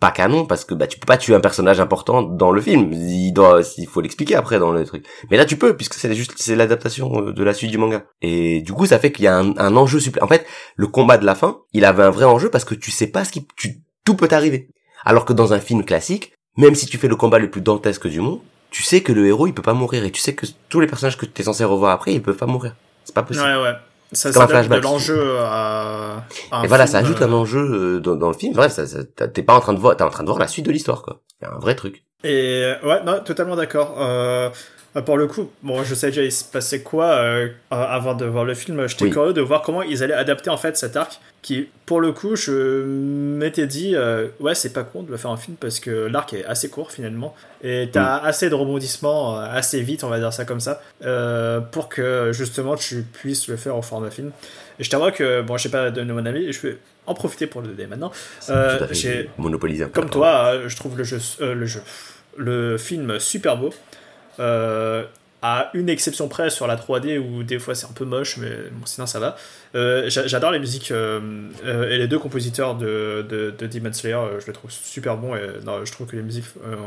pas canon parce que bah tu peux pas tuer un personnage important dans le film. Il doit il faut l'expliquer après dans le truc. Mais là tu peux puisque c'est juste c'est l'adaptation de la suite du manga. Et du coup ça fait qu'il y a un, un enjeu supplé en fait le combat de la fin il avait un vrai enjeu parce que tu sais pas ce qui tu tout peut arriver alors que dans un film classique même si tu fais le combat le plus dantesque du monde tu sais que le héros il peut pas mourir et tu sais que tous les personnages que tu es censé revoir après ils peuvent pas mourir c'est pas possible Ouais, ouais. Ça, ça donne de l'enjeu à, à un et voilà, ça ajoute euh, un enjeu euh, dans, dans le film. Bref, ça, ça- t'as- t'es pas en train de voir, t'es en train de voir la suite de l'histoire, quoi. C'est un vrai truc. Et ouais, non, totalement d'accord. Euh, pour le coup, bon, je sais déjà il se passait quoi euh, avant de voir le film. J'étais Oui. curieux de voir comment ils allaient adapter en fait cet arc. Qui, pour le coup, je m'étais dit, euh, ouais, c'est pas con de le faire en film parce que l'arc est assez court finalement et t'as assez de rebondissements euh, assez vite, on va dire ça comme ça, euh, pour que justement tu puisses le faire au format film. Et je t'avoue que bon, je sais pas donner mon avis, je vais en profiter pour le donner maintenant. J'ai- monopolisé un peu. Comme toi, je trouve le jeu, le jeu, le film super beau. Euh, à une exception près sur la 3D où des fois c'est un peu moche, mais sinon ça va. Euh, j'a- J'adore les musiques euh, et les deux compositeurs de, de, de Demon Slayer, je les trouve super bons et non, je trouve que les musiques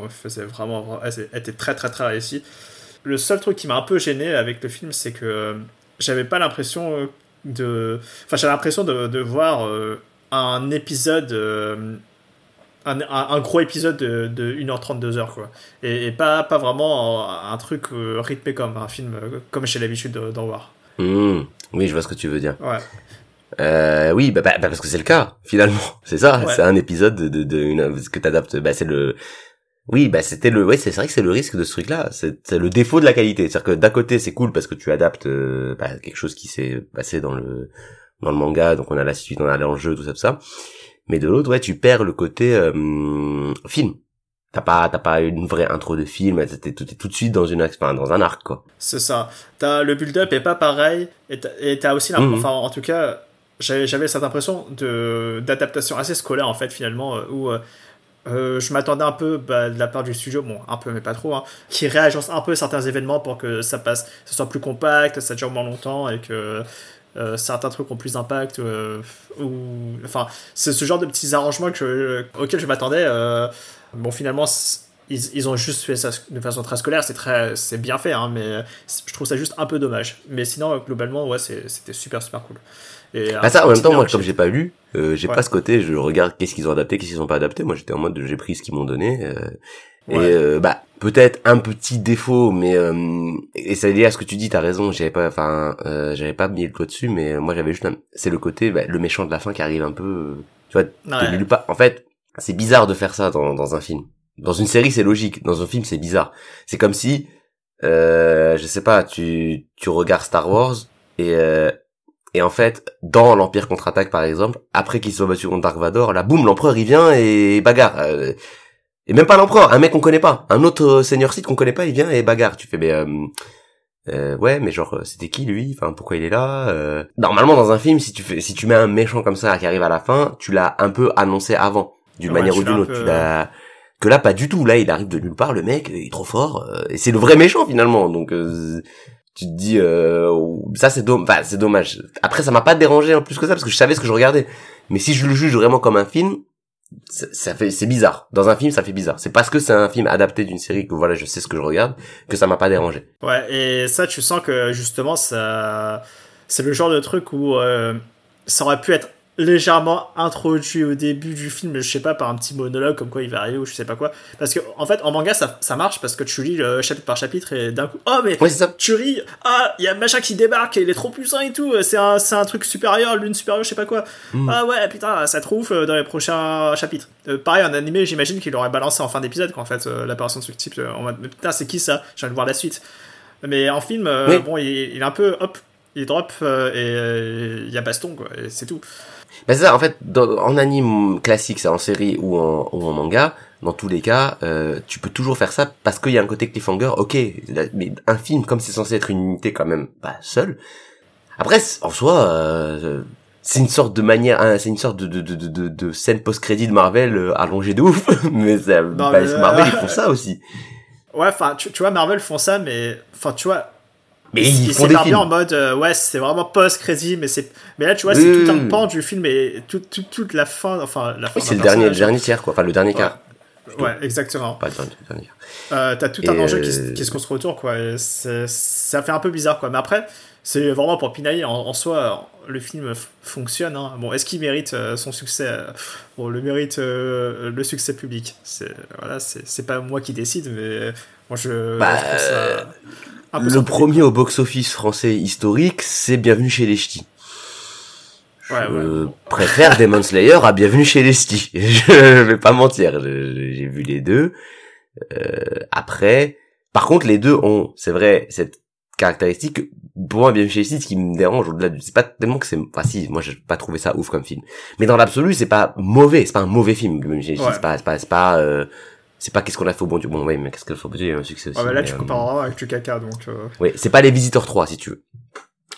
faisaient vraiment, étaient très très très réussies. Le seul truc qui m'a un peu gêné avec le film, c'est que j'avais pas l'impression de. Enfin, j'avais l'impression de, de voir un épisode. Un, un- un gros épisode de, de 1h30, 2h, quoi. Et, et pas, pas vraiment un, un truc euh, rythmé comme un film, euh, comme j'ai l'habitude de- d'en voir. Mmh. Oui, je vois ce que tu veux dire. Ouais. Euh, oui, bah, bah, bah, parce que c'est le cas, finalement. C'est ça, Ouais. c'est un épisode de, de, de une, ce que t'adaptes, bah, c'est le, oui, bah, c'était le, ouais, c'est vrai que c'est le risque de ce truc-là. C'est c'est le défaut de la qualité. C'est-à-dire que d'un côté, c'est cool parce que tu adaptes, euh, bah, quelque chose qui s'est passé dans le, dans le manga, donc on a la suite, on a l'enjeu, tout ça, tout ça. Mais de l'autre, ouais, tu perds le côté, euh, film. T'as pas, t'as pas une vraie intro de film, t'es tout, de suite dans une, enfin, dans un arc, quoi. C'est ça. T'as, le build-up est pas pareil, et t'as, et t'as aussi, l'impression- Mhm. enfin, en tout cas, j'avais, j'avais cette impression de, d'adaptation assez scolaire, en fait, finalement, euh, où euh, euh, je m'attendais un peu bah, de la part du studio, bon, un peu, mais pas trop, hein, qui réagisse un peu certains événements pour que ça passe, ça soit plus compact, ça dure moins longtemps, et que euh, certains trucs ont plus d'impact, euh, ou, enfin, c'est ce genre de petits arrangements que, auxquels je m'attendais. euh, bon, finalement, ils, ils ont juste fait ça de façon très scolaire, c'est très, c'est bien fait, hein, mais je trouve ça juste un peu dommage. Mais sinon, euh, globalement, ouais, c'était super super cool. Et Bah ça, en même temps, moi, comme j'ai pas lu, euh, j'ai Ouais. pas ce côté, je regarde qu'est-ce qu'ils ont adapté, qu'est-ce qu'ils ont pas adapté. Moi, j'étais en mode, j'ai pris ce qu'ils m'ont donné. euh, Ouais. Et euh, bah peut-être un petit défaut, mais euh, et ça lié à ce que tu dis, t'as raison. J'avais pas, enfin, euh, j'avais pas mis le doigt dessus, mais moi j'avais juste, un- c'est le côté, bah, le méchant de la fin qui arrive un peu, euh, tu vois, Ouais. part. En fait, c'est bizarre de faire ça dans, dans un film. Dans une série, c'est logique. Dans un film, c'est bizarre. C'est comme si, euh, je sais pas, tu tu regardes Star Wars et euh, et en fait, dans l'Empire contre-attaque par exemple, après qu'il soit battu contre Dark Vador, là, boum, l'empereur il vient et bagarre. Et même pas l'empereur, un mec qu'on connaît pas, un autre euh, seigneur Sith qu'on connaît pas, il vient et bagarre. Tu fais, mais euh, euh, ouais, mais genre, euh, c'était qui lui? Enfin, pourquoi il est là Euh, Normalement, dans un film, si tu fais, si tu mets un méchant comme ça qui arrive à la fin, tu l'as un peu annoncé avant, d'une Ouais, manière ou d'une autre. peu- Tu l'as que là, pas du tout. Là, il arrive de nulle part, le mec, il est trop fort, euh, et c'est le vrai méchant finalement. Donc, euh, tu te dis, euh, ça c'est dommage. Enfin, c'est dommage. Après, ça m'a pas dérangé en plus que ça parce que je savais ce que je regardais. Mais si je le juge vraiment comme un film, ça, fait c'est bizarre. Dans un film, ça fait bizarre. C'est parce que c'est un film adapté d'une série que voilà, je sais ce que je regarde que ça m'a pas dérangé. Ouais, et ça, tu sens que justement, ça, c'est le genre de truc où euh, ça aurait pu être légèrement introduit au début du film, je sais pas, par un petit monologue comme quoi il va arriver ou je sais pas quoi. Parce que, en fait, en manga, ça, ça marche parce que tu lis le chapitre par chapitre et d'un coup, oh, mais ça. tu ris, ah, il y a machin qui débarque et il est trop puissant et tout, c'est un, un truc supérieur, lune supérieure, je sais pas quoi. Mm. Ah ouais, putain, ça trouve dans les prochains chapitres. Euh, pareil, en animé, j'imagine qu'il aurait balancé en fin d'épisode, qu'en fait, euh, l'apparition de ce type, euh, en mode, mais putain, c'est qui ça? J'ai envie de voir la suite. Mais en film, euh, Oui. bon, il, il est un peu, hop, il drop euh, et euh, il y a baston, quoi, et c'est tout. Bah c'est ça, en fait, dans- en anime classique, c'est en série ou en, ou en manga, dans tous les cas, euh, tu peux toujours faire ça parce qu'il y a un côté cliffhanger, ok, mais un film, comme c'est censé être une unité quand même, bah, seul. Après, en soi, euh, c'est une sorte de manière, hein, c'est une sorte de, de, de, de, de scène post-crédit de Marvel euh, allongée de ouf, mais, ça, bah, mais, euh, Marvel, ils font ça aussi. Ouais, enfin, tu, tu vois, Marvel font ça, mais, enfin, tu vois, Mais ils, font des films. en mode, euh, ouais, c'est vraiment post-crédit, mais c'est, mais là, tu vois, c'est tout un pan du film et tout, tout- toute la fin, enfin, la fin. Oui, c'est le dernier, le dernier tiers, quoi, enfin, le dernier quart. Ouais, exactement. Pas. Euh, T'as tout Et, un enjeu qui, se- qui se construit autour, quoi. et ça fait un peu bizarre, quoi. Mais après, c'est vraiment pour pinailler. En, en soi, le film fonctionne. hein. Bon, est-ce qu'il mérite euh, son succès? Bon, le mérite euh, le succès public. C'est voilà, c'est pas moi qui décide, mais moi je. Bah, je ça Le premier au box-office français historique, c'est Bienvenue chez les Ch'tis. Ouais, ouais. Je préfère Demon Slayer à Bienvenue chez les Ch'tis. Je vais pas mentir, j'ai vu les deux. Euh, après, par contre, les deux ont, c'est vrai, cette caractéristique. Pour moi, Bienvenue chez les Ch'tis, ce qui me dérange au-delà du, c'est pas tellement que c'est, enfin si, moi j'ai pas trouvé ça ouf comme film. Mais dans l'absolu, c'est pas mauvais, c'est pas un mauvais film. Bienvenue chez les Ch'tis, Ouais. c'est pas, c'est pas, c'est pas, euh, c'est pas qu'est-ce qu'on a fait au bon Dieu. Bon, ouais, mais qu'est-ce qu'on a fait au bon Dieu, il y a eu un succès aussi. Ah, bah là, mais, tu euh, compares vraiment avec du caca, donc. euh, oui, c'est pas les Visiteurs 3 si tu veux.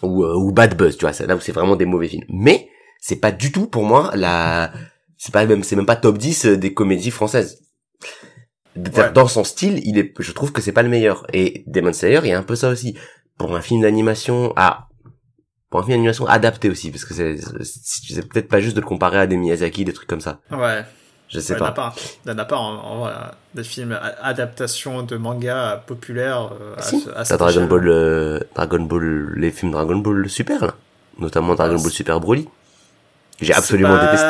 Ou, euh, ou Bad Buzz, tu vois, c'est là où c'est vraiment des mauvais films. Mais c'est pas du tout pour moi la c'est pas même c'est même pas top 10 des comédies françaises. Ouais. Dans son style, il est je trouve que c'est pas le meilleur et Demon Slayer, il y a un peu ça aussi. Pour un film d'animation ah pour un film d'animation adapté aussi parce que c'est c'est c'est peut-être pas juste de le comparer à des Miyazaki, des trucs comme ça. Ouais. Je sais Il n'y en a pas. pas. Il y en a pas en, en vrai, des films a- adaptations de manga populaires. euh, à Si. à cette Dragon. Ball euh, Dragon Ball les films Dragon Ball Super là, notamment Dragon Ah, Ball Super Broly. J'ai absolument pas- détesté.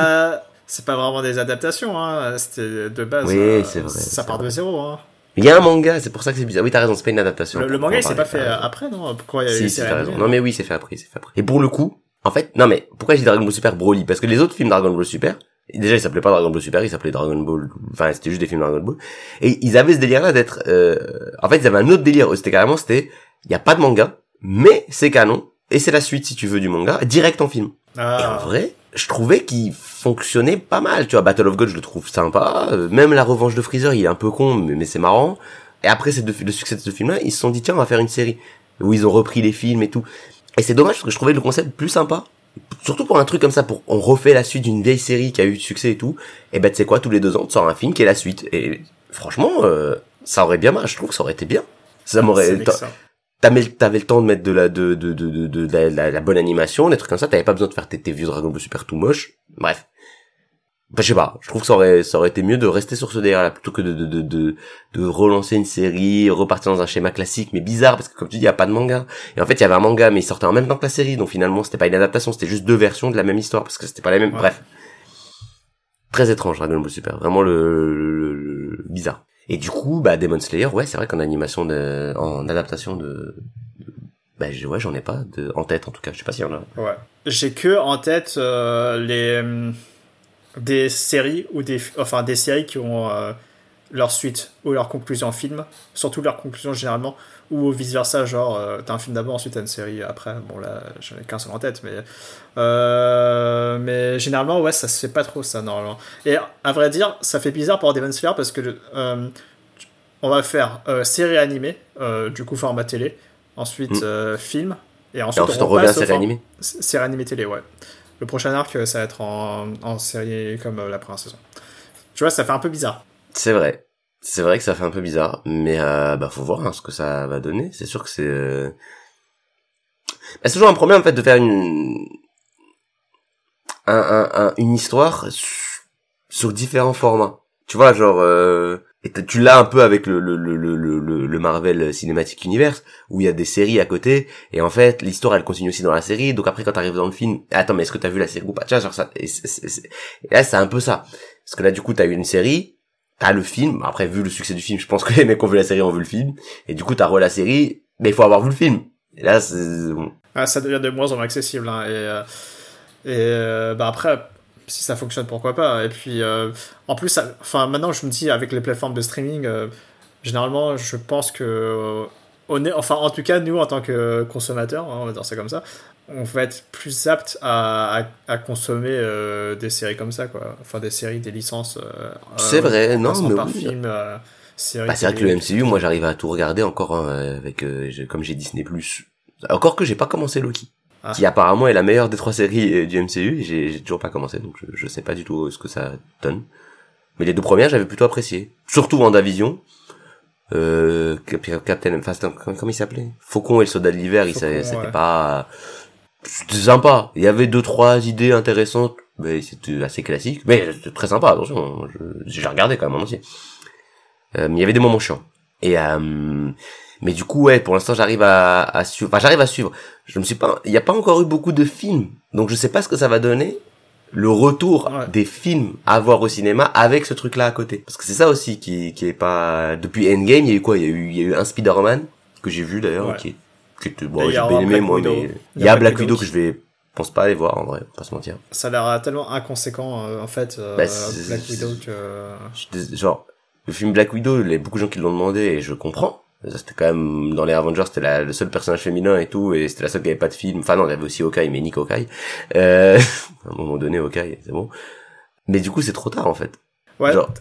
C'est pas vraiment des adaptations, hein. C'était de base. Oui, euh, c'est vrai, Ça part vrai. de zéro, hein. Il y a un manga, c'est pour ça que c'est bizarre. Oui, t'as raison, c'est pas une adaptation. Le, manga, en il s'est pas fait après, non? Pourquoi il y a Si, si, t'as raison. Non, mais oui, c'est fait après, c'est fait après. Et pour le coup, en fait, non, mais pourquoi j'ai Dragon Ball Super Broly? Parce que les autres films Dragon Ball Super, déjà, ils s'appelaient pas Dragon Ball Super, ils s'appelaient Dragon Ball, enfin, c'était juste des films Dragon Ball. Et ils avaient ce délire-là d'être, euh, en fait, ils avaient un autre délire. C'était carrément, c'était, il y a pas de manga, mais c'est canon, et c'est la suite, si tu veux, du manga, direct en film. Et en Ah, vrai, je trouvais qu'il fonctionnait pas mal. Tu vois, Battle of God, je le trouve sympa. Euh, Même la revanche de Freezer, il est un peu con, mais, mais c'est marrant. Et après ces deux- le succès de ce film-là, ils se sont dit, tiens, on va faire une série. Où ils ont repris les films et tout. Et c'est dommage parce que je trouvais le concept plus sympa. Surtout pour un truc comme ça, pour on refait la suite d'une vieille série qui a eu du succès et tout. Et ben, tu sais quoi, tous les deux ans, tu sors un film qui est la suite. Et franchement, euh, ça aurait bien marché. Je trouve que ça aurait été bien. Ça c'est m'aurait, t'avais t'avais le temps de mettre de la de de de de, de, la, la- la bonne animation des trucs comme ça t'avais pas besoin de faire tes, tes vieux Dragon Ball super tout moche bref Enfin, je sais pas je trouve que ça aurait ça aurait été mieux de rester sur ce délire là plutôt que de de de de, de relancer une série repartir dans un schéma classique mais bizarre parce que comme tu dis il y a pas de manga. Et en fait il y avait un manga mais il sortait en même temps que la série donc finalement c'était pas une adaptation c'était juste deux versions de la même histoire parce que c'était pas la même. Ouais. bref. Très étrange Dragon Ball Super. Vraiment le, le- le- le- bizarre. Et du coup bah Demon Slayer ouais c'est vrai qu'en animation de en adaptation de, bah je- ouais j'en ai pas de, en tête en tout cas. Je sais pas s'il y en a. Ouais. J'ai que en tête euh, les hum, des séries ou des enfin des séries qui ont euh, leur suite ou leur conclusion en film, surtout leur conclusion généralement ou vice versa genre euh, t'as un film d'abord ensuite t'as une série après. Bon là j'en ai qu'un seul en tête mais euh, mais généralement ouais ça se fait pas trop ça normalement. Et à vrai dire ça fait bizarre pour Demon Slayer parce que on va faire série animée du coup format télé, ensuite Mm. film et et ensuite, ensuite on revient à série animée Série animée télé, ouais. Le prochain arc, euh, ça va être en, en série comme euh, la première saison. Tu vois, ça fait un peu bizarre. c'est vrai c'est vrai que ça fait un peu bizarre mais euh, bah faut voir hein, ce que ça va donner c'est sûr que c'est euh... bah, c'est toujours un problème en fait de faire une un, un, un- une histoire su- sur différents formats. Tu vois, genre, euh, et tu l'as un peu avec le, le, le, le, le, Marvel Cinematic Universe, où il y a des séries à côté, et en fait, l'histoire, elle continue aussi dans la série, donc après, quand t'arrives dans le film, attends, mais est-ce que t'as vu la série ou pas? Vois, genre ça, et, là, c'est un peu ça. Parce que là, du coup, t'as eu une série, t'as le film, après, vu le succès du film, je pense que les mecs ont vu la série ont vu le film, et du coup, t'as re la série, mais il faut avoir vu le film. Et là, c'est... Ah, ça devient de moins en moins accessible, hein, et, euh, et euh, bah après, si ça fonctionne, pourquoi pas. Et puis, euh, en plus, enfin, maintenant, je me dis, avec les plateformes de streaming, euh, généralement, je pense que, on est, enfin, en tout cas, nous, en tant que consommateurs, hein, on va dire ça comme ça, on va être plus apte à, à, consommer euh, des séries comme ça, quoi. Enfin, des séries, des licences. c'est vrai, non, mais par oui. film, bah, c'est vrai que le MCU, moi, j'arrive à tout regarder encore hein, avec, comme j'ai Disney+. Encore que j'ai pas commencé Loki. Ah. qui apparemment est la meilleure des trois séries euh, du MCU. J'ai toujours pas commencé, donc je, je sais pas du tout ce que ça donne. Mais les deux premières, j'avais plutôt apprécié. Surtout WandaVision. Euh, Captain, enfin, comment il s'appelait? Faucon et le soldat de l'hiver, c'était pas... C'était sympa. Il y avait deux, trois idées intéressantes, mais c'était assez classique. Mais c'était très sympa, attention. J'ai regardé quand même en entier. Euh, mais il y avait des moments chiants. Et euh, mais du coup, ouais, pour l'instant, j'arrive à, à suivre. Enfin, j'arrive à suivre. Je me suis pas. Il n'y a pas encore eu beaucoup de films, donc je sais pas ce que ça va donner. Le retour des films à voir au cinéma avec ce truc-là à côté. Parce que c'est ça aussi qui, qui est pas. Depuis Endgame, il y a eu quoi? Il y a eu, il y a eu un Spider-Man que j'ai vu d'ailleurs, qui, qui était bon, j'ai bien aimé moi, mais il y a Black Widow que je vais pense pas aller voir en vrai, pas se mentir. Ça a l'air tellement inconséquent euh, en fait euh, bah, Black Widow que genre le film Black Widow, il y a beaucoup de gens qui l'ont demandé et je comprends c'était quand même dans les Avengers c'était la, le seul personnage féminin et tout et c'était la seule qui avait pas de film. Enfin non il y avait aussi Hawkeye mais Nick Hawkeye. Euh, à un moment donné Hawkeye c'est bon. Mais du coup c'est trop tard en fait. Ouais. Genre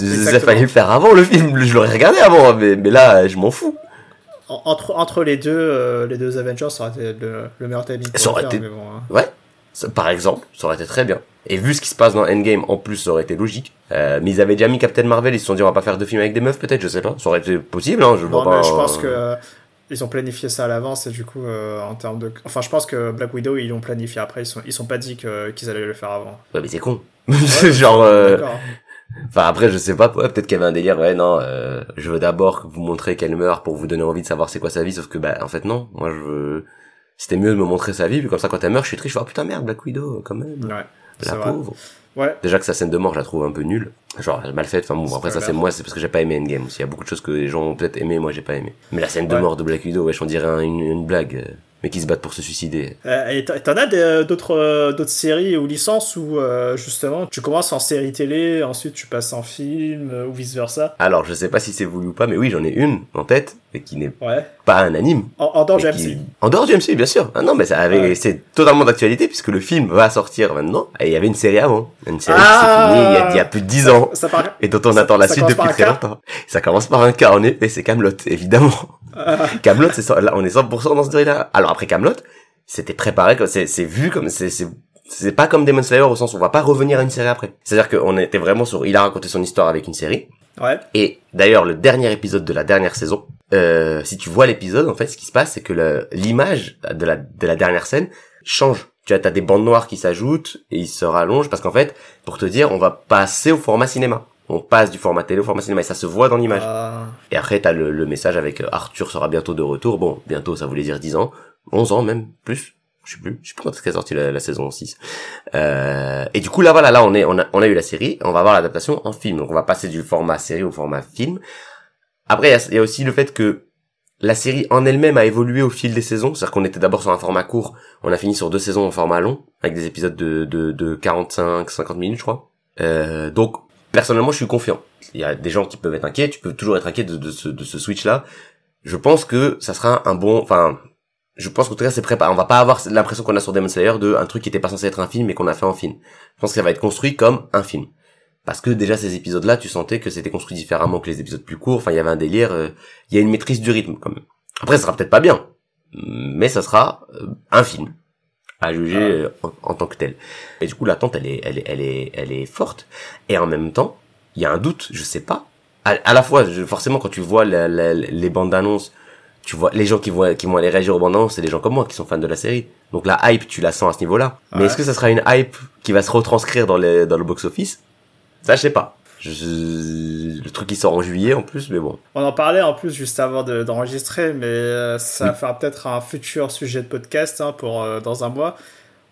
il fallait le faire avant le film. Je l'aurais regardé avant mais, mais là je m'en fous. Entre entre les deux euh, les deux Avengers ça aurait été le, meilleur timing ça aurait été bon, hein. ouais par exemple, ça aurait été très bien. Et vu ce qui se passe dans Endgame, en plus, ça aurait été logique. Euh, mais ils avaient déjà mis Captain Marvel, ils se sont dit on va pas faire de film avec des meufs, peut-être, je sais pas. Ça aurait été possible, hein, je vois pas. je pense que euh, ils ont planifié ça à l'avance et du coup, euh, en termes de, enfin, je pense que Black Widow ils l'ont planifié après, ils sont, ils sont pas dit qu'ils allaient le faire avant. Ouais, mais c'est con. Genre. Euh... Enfin après je sais pas peut-être qu'il y avait un délire ouais non je veux d'abord vous montrer qu'elle meurt pour vous donner envie de savoir c'est quoi sa vie sauf que bah en fait non moi je veux c'était mieux de me montrer sa vie, puis comme ça, quand elle meurt, je suis triste, je fais, oh putain, merde, Black Widow, quand même. Ouais. La pauvre. Ouais. Déjà que sa scène de mort, je la trouve un peu nulle. Genre, mal faite. Enfin bon, après ça, c'est moi, c'est parce que j'ai pas aimé Endgame aussi. Il y a beaucoup de choses que les gens ont peut-être aimé, moi j'ai pas aimé. Mais la scène de mort de Black Widow, wesh, on dirait une, une blague mais qui se battent pour se suicider. Euh, et t'en as euh, d'autres euh, d'autres séries ou licences où euh, justement tu commences en série télé, ensuite tu passes en film ou vice versa. Alors je sais pas si c'est voulu ou pas, mais oui j'en ai une en tête et qui n'est ouais. pas un anime. En, dehors du MC. En dehors du MC bien sûr. Ah non mais ça avait c'est totalement d'actualité puisque le film va sortir maintenant et il y avait une série avant, une série qui s'est ah finie il y, a, il y, a, plus de 10 ans ça, ça et dont on attend la suite depuis très longtemps. Ça commence par un cas en effet, c'est Camelot évidemment. Camelot c'est là on est 100% dans ce truc là. Alors après Camelot c'était préparé c'est c'est vu comme c'est c'est c'est pas comme Demon Slayer au sens où on va pas revenir à une série après. C'est-à-dire qu'on était vraiment sur, il a raconté son histoire avec une série. Ouais. Et d'ailleurs, le dernier épisode de la dernière saison, euh, si tu vois l'épisode, en fait, ce qui se passe, c'est que l'image de la, de la dernière scène change. Tu as, as des bandes noires qui s'ajoutent et ils se rallongent parce qu'en fait, pour te dire, on va passer au format cinéma. On passe du format télé au format cinéma et ça se voit dans l'image. Ah. Et après, t'as le, le message avec euh, Arthur sera bientôt de retour. Bon, bientôt, ça voulait dire 10 ans. 11 ans même, plus. Je sais plus, je sais plus quand est-ce qu'est sorti la, la, saison 6. Euh, et du coup là voilà, là on est on a on a eu la série, on va voir l'adaptation en film. Donc on va passer du format série au format film. Après il y, y, a aussi le fait que la série en elle-même a évolué au fil des saisons, c'est-à-dire qu'on était d'abord sur un format court, on a fini sur deux saisons en format long avec des épisodes de de, de 45 50 minutes je crois. Euh, donc personnellement, je suis confiant. Il y a des gens qui peuvent être inquiets, tu peux toujours être inquiet de, de ce, de ce switch là. Je pense que ça sera un bon enfin je pense qu'en tout cas c'est préparé. On va pas avoir l'impression qu'on a sur Demon Slayer de un truc qui était pas censé être un film et qu'on a fait en film. Je pense que ça va être construit comme un film. Parce que déjà ces épisodes-là, tu sentais que c'était construit différemment que les épisodes plus courts. Enfin, il y avait un délire. Euh, il y a une maîtrise du rythme quand même. Après, ça sera peut-être pas bien, mais ça sera euh, un film à juger euh, en, tant que tel. Et du coup, l'attente, elle est, elle est, elle est, elle est forte. Et en même temps, il y a un doute. Je sais pas. À, la fois, forcément, quand tu vois les bandes annonces tu vois les gens qui vont qui vont aller réagir au bandes c'est des gens comme moi qui sont fans de la série donc la hype tu la sens à ce niveau-là mais est-ce que ça sera une hype qui va se retranscrire dans les dans le box office Ça, je sais pas. Je- Le truc qui sort en juillet en plus, mais bon. On en parlait en plus juste avant de- d'enregistrer, mais euh, ça fera peut-être un futur sujet de podcast hein, pour euh, dans un mois.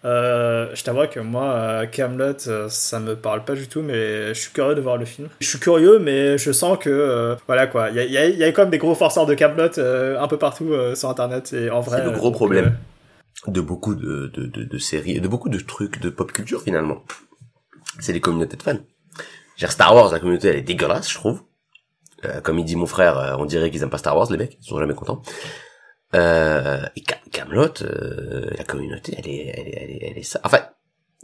Euh, je t'avoue que moi, euh, Camelot, euh, ça me parle pas du tout, mais je suis curieux de voir le film. Je suis curieux, mais je sens que euh, voilà quoi, il y a, y a- il y a quand même des gros forceurs de Camelot euh, un peu partout sur Internet et en vrai. C'est le gros problème. de beaucoup de, de, de, de séries, de beaucoup de trucs de pop culture finalement. C'est les communautés de fans. Genre Star Wars, la communauté elle est dégueulasse, je trouve. Comme il dit mon frère, on dirait qu'ils aiment pas Star Wars, les mecs, ils sont jamais contents. Euh, et Cam- Camelot, euh, la communauté, elle est, elle est, elle est, elle est sa- Enfin,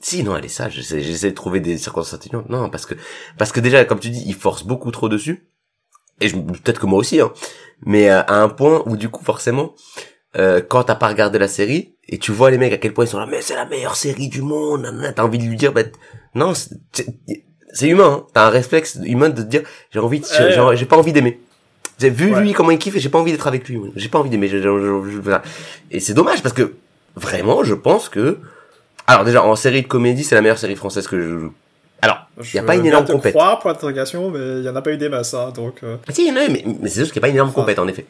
si non, elle est sage. J'essaie, j'essaie de trouver des circonstances atténuantes. Non, parce que, parce que déjà, comme tu dis, ils forcent beaucoup trop dessus. Et je- peut-être que moi aussi, hein. Mais euh, à un point où du coup, forcément, euh, quand t'as pas regardé la série et tu vois les mecs à quel point ils sont là, mais c'est la meilleure série du monde, nanana, t'as envie de lui dire, bah, non, c'est- c'est c'est humain, hein. t'as un réflexe humain de te dire, j'ai envie, de, j'ai pas envie d'aimer. J'ai vu Ouais. lui comment il kiffe et j'ai pas envie d'être avec lui. J'ai pas envie d'aimer. je- je- je- je-. Et c'est dommage parce que vraiment, je pense que, alors déjà en série de comédie, c'est la meilleure série française que je. Alors, il y a Je pas une énorme compète. croire, point d'interrogation, mais il y en a pas eu des masses, hein, donc. euh, Ah, si, il y en a, mais, mais c'est juste qu'il n'y a pas une énorme Enfin. compète, en effet.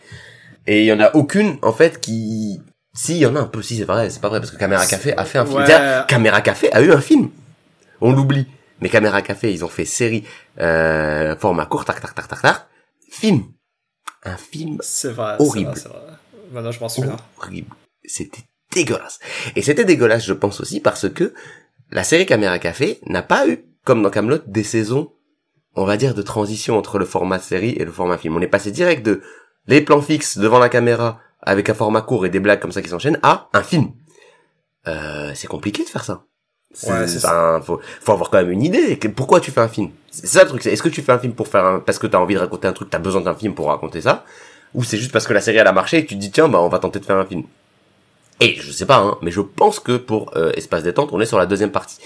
Et il y en a aucune, en fait, qui... Si, il y en a un peu, si, c'est vrai, c'est pas vrai, parce que Caméra Café a fait un film. Ouais. C'est-à-dire, Caméra Café a eu un film. On l'oublie. Mais Caméra Café, ils ont fait série, euh, format court, tac, tac, tac, tac, tac. Film. Un film vrai. Horrible. c'est vrai, c'est vrai. Maintenant, je souviens. horrible. C'était dégueulasse. Et c'était dégueulasse, je pense aussi, parce que la série Caméra Café n'a pas eu, comme dans Camelot, des saisons, on va dire, de transition entre le format série et le format film. On est passé direct de les plans fixes devant la caméra avec un format court et des blagues comme ça qui s'enchaînent à un film. Euh, c'est compliqué de faire ça. Ouais, c'est enfin, faut, faut avoir quand même une idée. Pourquoi tu fais un film C'est ça le truc. c'est Est-ce que tu fais un film pour faire un, parce que t'as envie de raconter un truc, t'as besoin d'un film pour raconter ça, ou c'est juste parce que la série elle a marché et tu te dis tiens bah on va tenter de faire un film. Et je sais pas, hein, mais je pense que pour euh, Espace détente, on est sur la deuxième partie.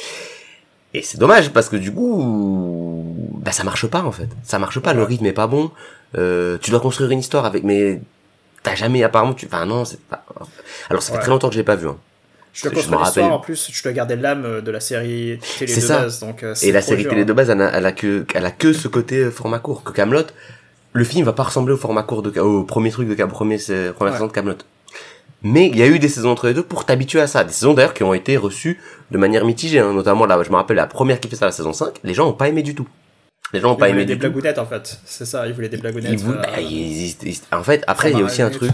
Et c'est dommage parce que du coup, bah ça marche pas en fait. Ça marche pas. Le rythme est pas bon. Euh, tu dois construire une histoire avec, mais t'as jamais apparemment. Tu, enfin non, c'est pas. Alors ça fait Ouais. très longtemps que je l'ai pas vu. Hein. Je te Je l'histoire, rappelle. en plus, tu dois garder l'âme de la série télé de ça. base, donc euh, c'est Et la série dur, télé hein. de base, elle a, elle a que, elle a que ce côté euh, format court. Que Camelot, le film va pas ressembler au format court de, au premier truc de premier, première Ouais. saison de Camelot. Mais il y a eu des saisons entre les deux pour t'habituer à ça. Des saisons d'ailleurs qui ont été reçues de manière mitigée, hein. notamment là, je me rappelle la première qui fait ça, la saison 5, les gens ont pas aimé du tout. Les gens ont Ils pas aimé des du tout. blagounettes, en fait. C'est ça, ils voulaient des blagounettes. Ils voulaient- euh, bah, ils- ils- ils- en fait, après, il y a aussi un truc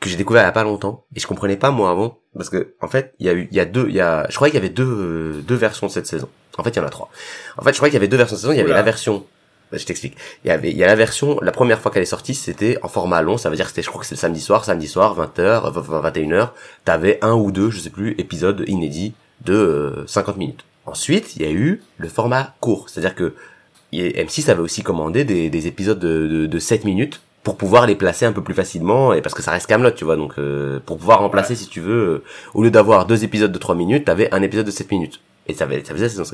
que j'ai découvert il y a pas longtemps et je comprenais pas moi avant parce que en fait, il y a eu il y a deux il y a je croyais qu'il y avait deux euh, deux versions de cette saison. En fait, il y en a trois. En fait, je croyais qu'il y avait deux versions de saison, il y avait Oula. la version je t'explique. Il y avait il y a la version la première fois qu'elle est sortie, c'était en format long, ça veut dire que c'était je crois que c'est le samedi soir, samedi soir 20h 21h, t'avais un ou deux, je sais plus, épisodes inédits de euh, 50 minutes. Ensuite, il y a eu le format court, c'est-à-dire que et M6 avait aussi commandé des, des épisodes de, de, de 7 minutes pour pouvoir les placer un peu plus facilement et parce que ça reste Camelot tu vois donc euh, pour pouvoir remplacer Ouais. si tu veux euh, au lieu d'avoir deux épisodes de 3 minutes t'avais un épisode de 7 minutes. Et ça, ça faisait saison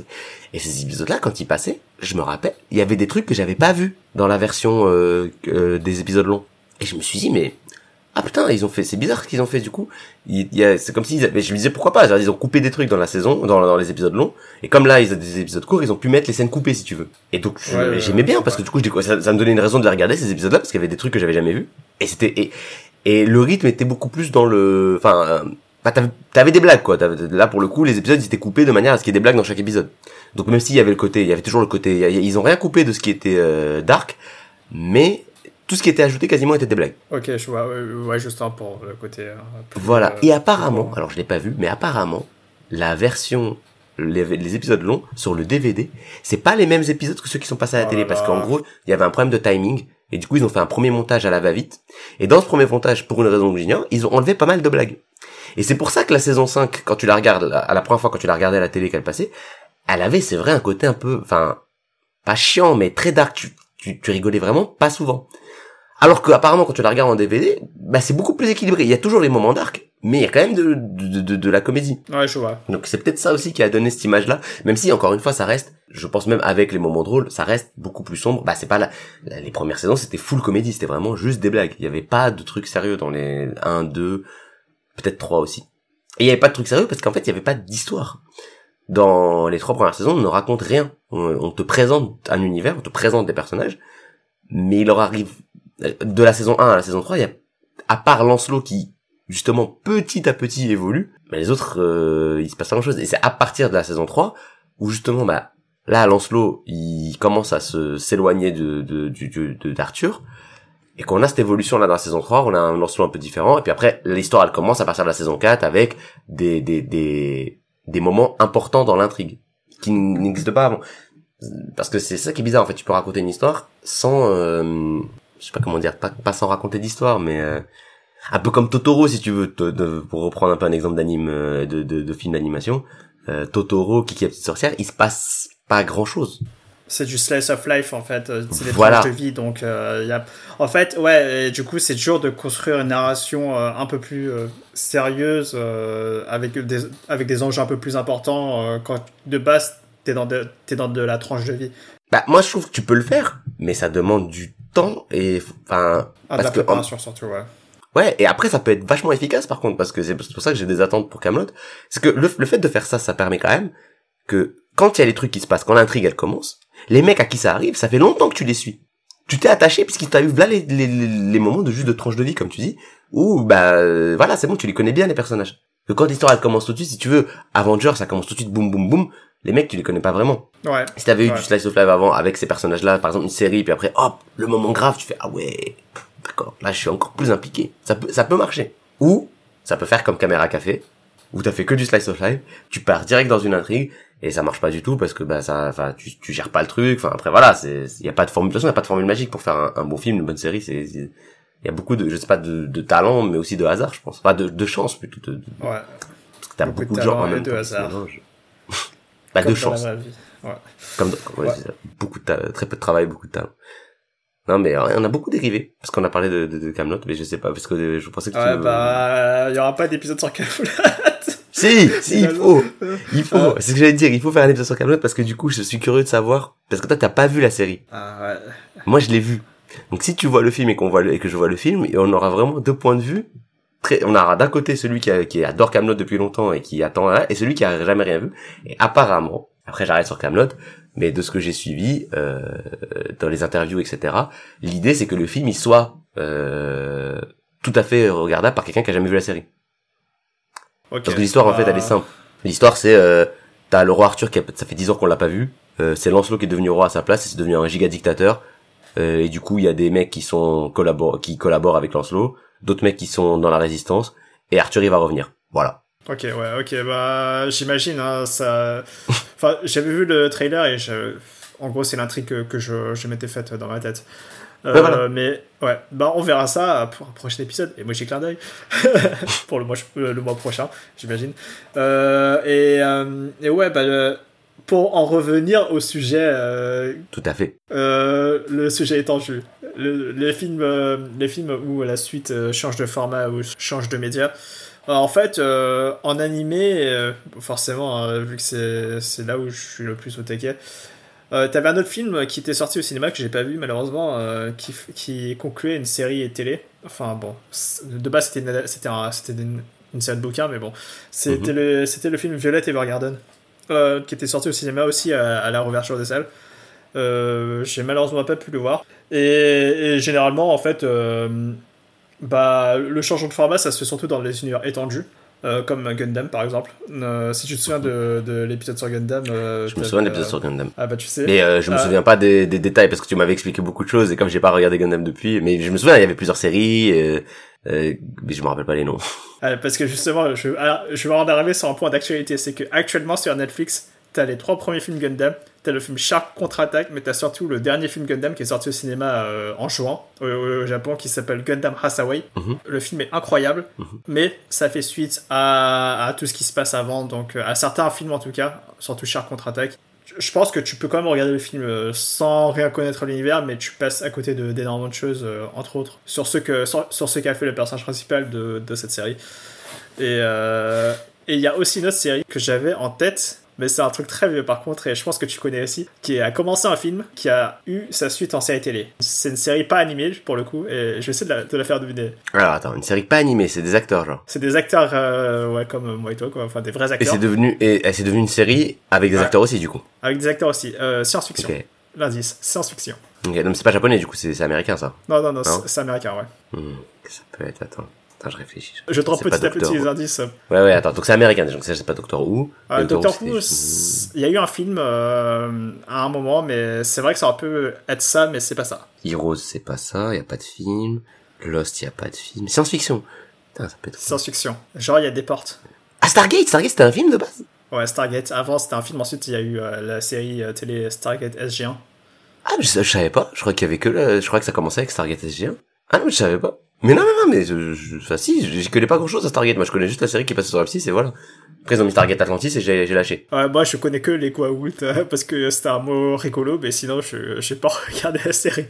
et ces épisodes là quand ils passaient je me rappelle il y avait des trucs que j'avais pas vu dans la version euh, euh, des épisodes longs. Et je me suis dit mais ah putain ils ont fait c'est bizarre ce qu'ils ont fait du coup. Il, il y a c'est comme si mais je me disais pourquoi pas? Genre, ils ont coupé des trucs dans la saison dans, dans les épisodes longs et comme là ils ont des épisodes courts ils ont pu mettre les scènes coupées si tu veux. Et donc je- Ouais, ouais, j'aimais bien parce que du coup je ça, ça me donnait une raison de les regarder ces épisodes là parce qu'il y avait des trucs que j'avais jamais vus. Et c'était et, et le rythme était beaucoup plus dans le enfin euh, bah, t'avais, t'avais des blagues quoi. T'avais- là pour le coup les épisodes ils étaient coupés de manière à ce qu'il y ait des blagues dans chaque épisode. Donc même s'il y avait le côté il y avait toujours le côté il y a- ils ont rien coupé de ce qui était euh, dark mais tout ce qui était ajouté quasiment était des blagues Ok, je vois, ouais, ouais, justement pour le côté. euh, voilà. euh, Et apparemment, plus- alors je l'ai pas vu, mais apparemment, la version, les, les épisodes longs sur le DVD, c'est pas les mêmes épisodes que ceux qui sont passés à la Oh télé, là parce qu'en gros, il y avait un problème de timing. Et du coup, ils ont fait un premier montage à la va-vite. Et dans ce premier montage, pour une raison que j'ignore, ils ont enlevé pas mal de blagues. Et c'est pour ça que la saison 5, quand tu la regardes, à la première fois quand tu la regardais à la télé qu'elle passait, elle avait, c'est vrai, un côté un peu, enfin, pas chiant, mais très dark. Tu, tu, tu rigolais vraiment pas souvent. Alors que apparemment quand tu la regardes en DVD, bah c'est beaucoup plus équilibré. Il y a toujours les moments dark, mais il y a quand même de, de, de, de la comédie. Ouais, je vois. Donc c'est peut-être ça aussi qui a donné cette image-là. Même si encore une fois ça reste, je pense même avec les moments drôles, ça reste beaucoup plus sombre. Bah c'est pas la, la- les premières saisons c'était full comédie, c'était vraiment juste des blagues. Il y avait pas de trucs sérieux dans les 1, 2, peut-être 3 aussi. Et il y avait pas de trucs sérieux parce qu'en fait il y avait pas d'histoire. dans les trois premières saisons, ne raconte rien. On, on te présente un univers, on te présente des personnages, mais il leur arrive de la saison 1 à la saison 3, il y a à part Lancelot qui justement petit à petit évolue, mais les autres euh, il se passe pas grand chose. Et c'est à partir de la saison 3 où justement bah là Lancelot il commence à se s'éloigner de de de d'Arthur. Et qu'on a cette évolution là dans la saison 3, on a un Lancelot un peu différent. Et puis après l'histoire elle commence à partir de la saison 4 avec des des des des moments importants dans l'intrigue qui n'existent pas avant. Parce que c'est ça qui est bizarre en fait. Tu peux raconter une histoire sans euh, je sais pas comment dire pas, pas sans raconter d'histoire mais euh, un peu comme Totoro si tu veux te- de- pour reprendre un peu un exemple d'anime euh, de, de, de film d'animation euh, Totoro Kiki la petite sorcière il se passe pas grand chose C'est du slice of life en fait, euh, c'est des Voilà. de vie donc euh, y a... en fait ouais et du coup c'est dur de construire une narration euh, un peu plus euh, sérieuse euh, avec des avec des enjeux un peu plus importants euh, quand de base t'es dans de t'es dans de la tranche de vie. bah moi je trouve que tu peux le faire mais ça demande du temps et enfin Ah, parce que en- surtout ouais. Ouais, et après ça peut être vachement efficace par contre parce que c'est pour ça que j'ai des attentes pour Camelot. C'est que le, le fait de faire ça, ça permet quand même que quand il y a les trucs qui se passent, quand l'intrigue elle commence, les mecs à qui ça arrive, ça fait longtemps que tu les suis. Tu t'es attaché puisqu'il t'a eu là les, les, les, les moments de juste de tranche de vie comme tu dis, où bah euh, voilà c'est bon tu les connais bien les personnages. Que quand l'histoire elle commence tout de suite, si tu veux, Avengers ça commence tout de suite boum boum boum, les mecs tu les connais pas vraiment. Ouais. Si t'avais eu Ouais. du slice of life avant avec ces personnages-là, par exemple une série, puis après, hop, le moment grave, tu fais ah ouais, d'accord, là je suis encore plus impliqué. Ça peut, ça peut marcher. Ou ça peut faire comme Caméra Café, où t'as fait que du slice of life, tu pars direct dans une intrigue et ça marche pas du tout parce que bah ça, enfin tu, tu gères pas le truc. Enfin après voilà, c'est, y a pas de formule. De toute façon, y a pas de formule magique pour faire un, un bon film, une bonne série. C'est, y a beaucoup de, je sais pas, de, de talent, mais aussi de hasard, je pense. Pas de, de chance plutôt. De, de- Ouais. parce que t'as Beaucoup beaucoup, de de gens en même de temps se hasard. Bah, Comme de chance. Ouais. Comme dans- ouais, beaucoup de très peu de travail, beaucoup de talent. Non mais euh, on a beaucoup dérivé parce qu'on a parlé de, de, de Camelot, mais je sais pas parce que euh, je pensais que Ouais, tu... bah, il y aura pas d'épisode sur Camelot. si, si il faut, il faut. C'est ce que j'allais dire. Il faut faire un épisode sur Camelot parce que du coup je suis curieux de savoir parce que toi t'as pas vu la série. ah, ouais. Moi je l'ai vu. Donc si tu vois le film et qu'on voit le, et que je vois le film, on aura vraiment deux points de vue. Très, on aura d'un côté celui qui, a- qui adore Camelot depuis longtemps et qui attend là, et celui qui a jamais rien vu. Et apparemment, après j'arrête sur Camelot, mais de ce que j'ai suivi euh, dans les interviews, etc. L'idée c'est que le film il soit euh, tout à fait regardable par quelqu'un qui a jamais vu la série. Parce que l'histoire en fait Bah, elle est simple. L'histoire c'est euh, t'as le roi Arthur qui a, ça fait 10 ans qu'on l'a pas vu. Euh, c'est Lancelot qui est devenu roi à sa place et c'est devenu un giga dictateur. Euh, et du coup il y a des mecs qui sont collabor qui collaborent avec Lancelot, d'autres mecs qui sont dans la résistance et Arthur il va revenir. Voilà. Ok, ouais, ok, bah, j'imagine, hein, ça. Enfin, j'avais vu le trailer et je... en gros, c'est l'intrigue que, que je, je m'étais faite dans ma tête. Euh, Ouais, voilà. Mais ouais, bah, on verra ça pour un prochain épisode. Et moi, j'ai clin d'œil pour le mois, euh, le mois prochain, j'imagine. Euh, et, euh, et ouais, bah, pour en revenir au sujet, Tout à fait. le sujet étendu. Le, les films, euh, les films où la suite euh, change de format ou change de média. Alors, en fait, euh, en animé, euh, forcément, euh, vu que c'est là où je suis le plus au taquet. Euh, T'avais un autre film qui était sorti au cinéma que j'ai pas vu malheureusement, euh, qui, qui concluait une série télé. Enfin bon, de base c'était un- une, une série de bouquins, mais bon, c'était le c'était le film Violet Evergarden euh, qui était sorti au cinéma aussi à, à la réouverture des salles. Euh, j'ai malheureusement pas pu le voir. Et, et généralement, en fait, euh, bah, le changement de format, ça se fait surtout dans les univers étendus, euh, comme Gundam par exemple. Euh, si tu te souviens de, de l'épisode sur Gundam, euh, Je me souviens de l'épisode sur Gundam. Ah bah tu sais. Mais je me Ah. souviens pas des, des détails parce que tu m'avais expliqué beaucoup de choses et comme j'ai pas regardé Gundam depuis, mais je me souviens il y avait plusieurs séries, mais je me rappelle pas les noms. Ah, parce que justement, je, alors, je vais en arriver sur un point d'actualité, c'est que actuellement sur Netflix, t'as les trois premiers films Gundam, t'as le film Shark contre-attaque, mais t'as surtout le dernier film Gundam qui est sorti au cinéma euh, en juin au, au Japon, qui s'appelle Gundam Hathaway. Mhm. Le film est incroyable, mais ça fait suite à, à tout ce qui se passe avant, donc euh, à certains films en tout cas, surtout Shark contre-attaque. Je- pense que tu peux quand même regarder le film euh, sans rien connaître l'univers, mais tu passes à côté d'énormément de choses, euh, entre autres, sur ce que sur, sur ce qu'a fait le personnage principal de, de cette série. Et euh, et il y a aussi une autre série que j'avais en tête, mais c'est un truc très vieux par contre, et je pense que tu connais aussi, qui a commencé un film, qui a eu sa suite en série télé. C'est une série pas animée pour le coup, et je vais essayer de la, de la faire deviner. Alors attends, une série pas animée, c'est des acteurs genre. C'est des acteurs, euh, ouais, comme moi et toi, quoi, enfin des vrais Et acteurs. c'est devenu, et, et c'est devenu une série avec des Ouais. acteurs aussi du coup. Avec des acteurs aussi. Euh, science-fiction. L'indice, science-fiction. Ok, donc c'est pas japonais du coup, c'est américain ça. Non, non, non, Non. c'est américain, ouais. Hmm, ça peut être, attends. Attends, je réfléchis. Je drop petit à petit les indices. Ouais, ouais, attends, donc c'est américain déjà, donc c'est pas Doctor Who. Euh, Doctor Who, il y a eu un film euh, à un moment, mais c'est vrai que ça aurait pu être ça, mais c'est pas ça. Heroes, c'est pas ça, y a pas de film. Lost, y a pas de film. Science-fiction. Putain, ça peut être. Science-fiction. Genre, il y a des portes. Ah, Stargate, Stargate, c'était un film de base? Ouais, Stargate. Avant, c'était un film. Ensuite, il y a eu euh, la série euh, télé Stargate SG1. Ah, mais je, je savais pas. Je crois qu'il y avait que le... Je crois que ça commençait avec Stargate SG1. Ah non, mais je savais pas. Mais non, non, non, mais je, je... Enfin, si, je, je connais pas grand chose à Stargate. Moi, je connais juste la série qui est passée sur la 6 et voilà. Après, ils ont mis Stargate Atlantis et j'ai j'ai lâché. Ouais, moi, je connais que les Goa'uld euh, parce que c'était un mot rigolo, mais sinon, je j'ai pas regardé la série.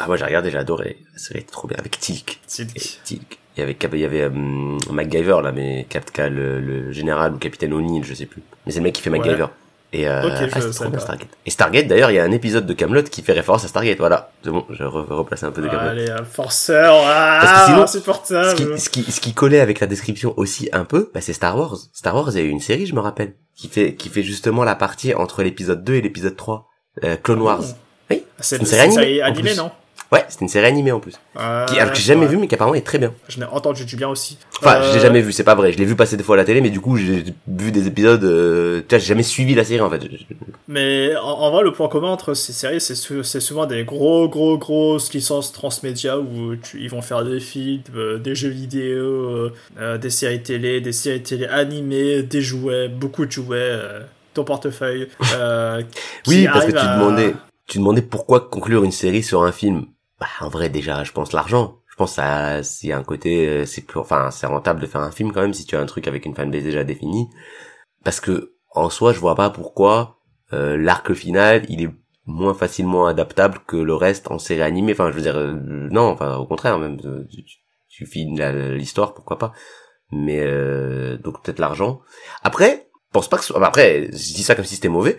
Ah, moi, j'ai regardé, j'ai adoré. La série était trop bien. Avec Tilk. Et Tilk. Il y avait, il y avait euh, MacGyver, là, mais Captka, le, le général ou capitaine O'Neill, je sais plus. Mais c'est le mec qui fait Ouais. Et euh, Ok, je ah, bien. Stargate. Et Stargate, d'ailleurs, il y a un épisode de Camelot qui fait référence à Stargate. Voilà. C'est bon, je re replacer un peu de Camelot. Allez, un forceur, ah, Parce que sinon, insupportable. Ce qui, ce, qui, ce qui collait avec la description aussi un peu, bah, c'est Star Wars. Star Wars, il y a eu une série, je me rappelle, qui fait, qui fait justement la partie entre l'épisode 2 et l'épisode 3. Euh, Clone Wars. Oui. C'est une série animée, animée, non? Ouais, c'était une série animée en plus. Euh, Qui, alors que j'ai jamais ouais. vu, mais qui apparemment est très bien. Je n'ai entendu du bien aussi. Enfin, Euh, je l'ai jamais vu, c'est pas vrai. Je l'ai vu passer des fois à la télé, mais du coup, j'ai vu des épisodes, euh, tu vois, j'ai jamais suivi la série, en fait. Mais en, en vrai, le point commun entre ces séries, c'est sou- c'est souvent des gros, gros, grosses licences transmédia où tu- ils vont faire des films, euh, des jeux vidéo, euh, des séries télé, des séries télé animées, des jouets, beaucoup de jouets, ton portefeuille. Oui, parce que tu à- demandais, tu demandais pourquoi conclure une série sur un film. Bah, en vrai, déjà, je pense l'argent. Je pense à, a un côté, euh, c'est plus, enfin, c'est rentable de faire un film quand même si tu as un truc avec une fanbase déjà définie. Parce que, en soi, je vois pas pourquoi, euh, l'arc final, il est moins facilement adaptable que le reste en série animée. Enfin, je veux dire, euh, non, enfin, au contraire, même, euh, tu, finis l'histoire, pourquoi pas. Mais, euh, donc peut-être l'argent. Après, pense pas que après, je dis ça comme si c'était mauvais.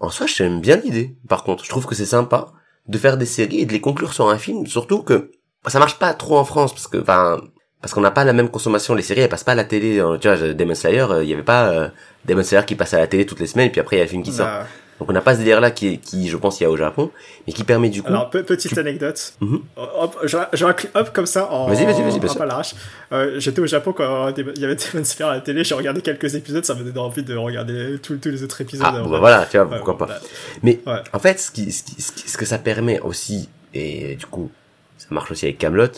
En soi, j'aime bien l'idée. Par contre, je trouve que c'est sympa de faire des séries et de les conclure sur un film, surtout que ça marche pas trop en France parce que, enfin, parce qu'on n'a pas la même consommation. Les séries, elles passent pas à la télé. Euh, Tu vois, Demon Slayer, euh, il y avait pas euh, Demon Slayer qui passe à la télé toutes les semaines et puis après il y a le film qui sort. Bah, Donc on n'a pas ce délire-là qui, est- qui, je pense, il y a au Japon, mais qui permet du coup. Alors, pe- petite anecdote. Mhm. Hop, je, je racle- hop, comme ça, en, Vas-y, vas-y, vas-y, hop à l'arrache. Euh, J'étais au Japon quand il y avait Demon Slayer à la télé, j'ai regardé quelques épisodes, ça me donnait envie de regarder tous, tous les autres épisodes. ah, bon, bah voilà, tu vois, Ouais, pourquoi pas. voilà. Mais Ouais. en fait, ce, qui, ce, qui, ce, qui- que ça permet aussi, et du coup, ça marche aussi avec Camelot,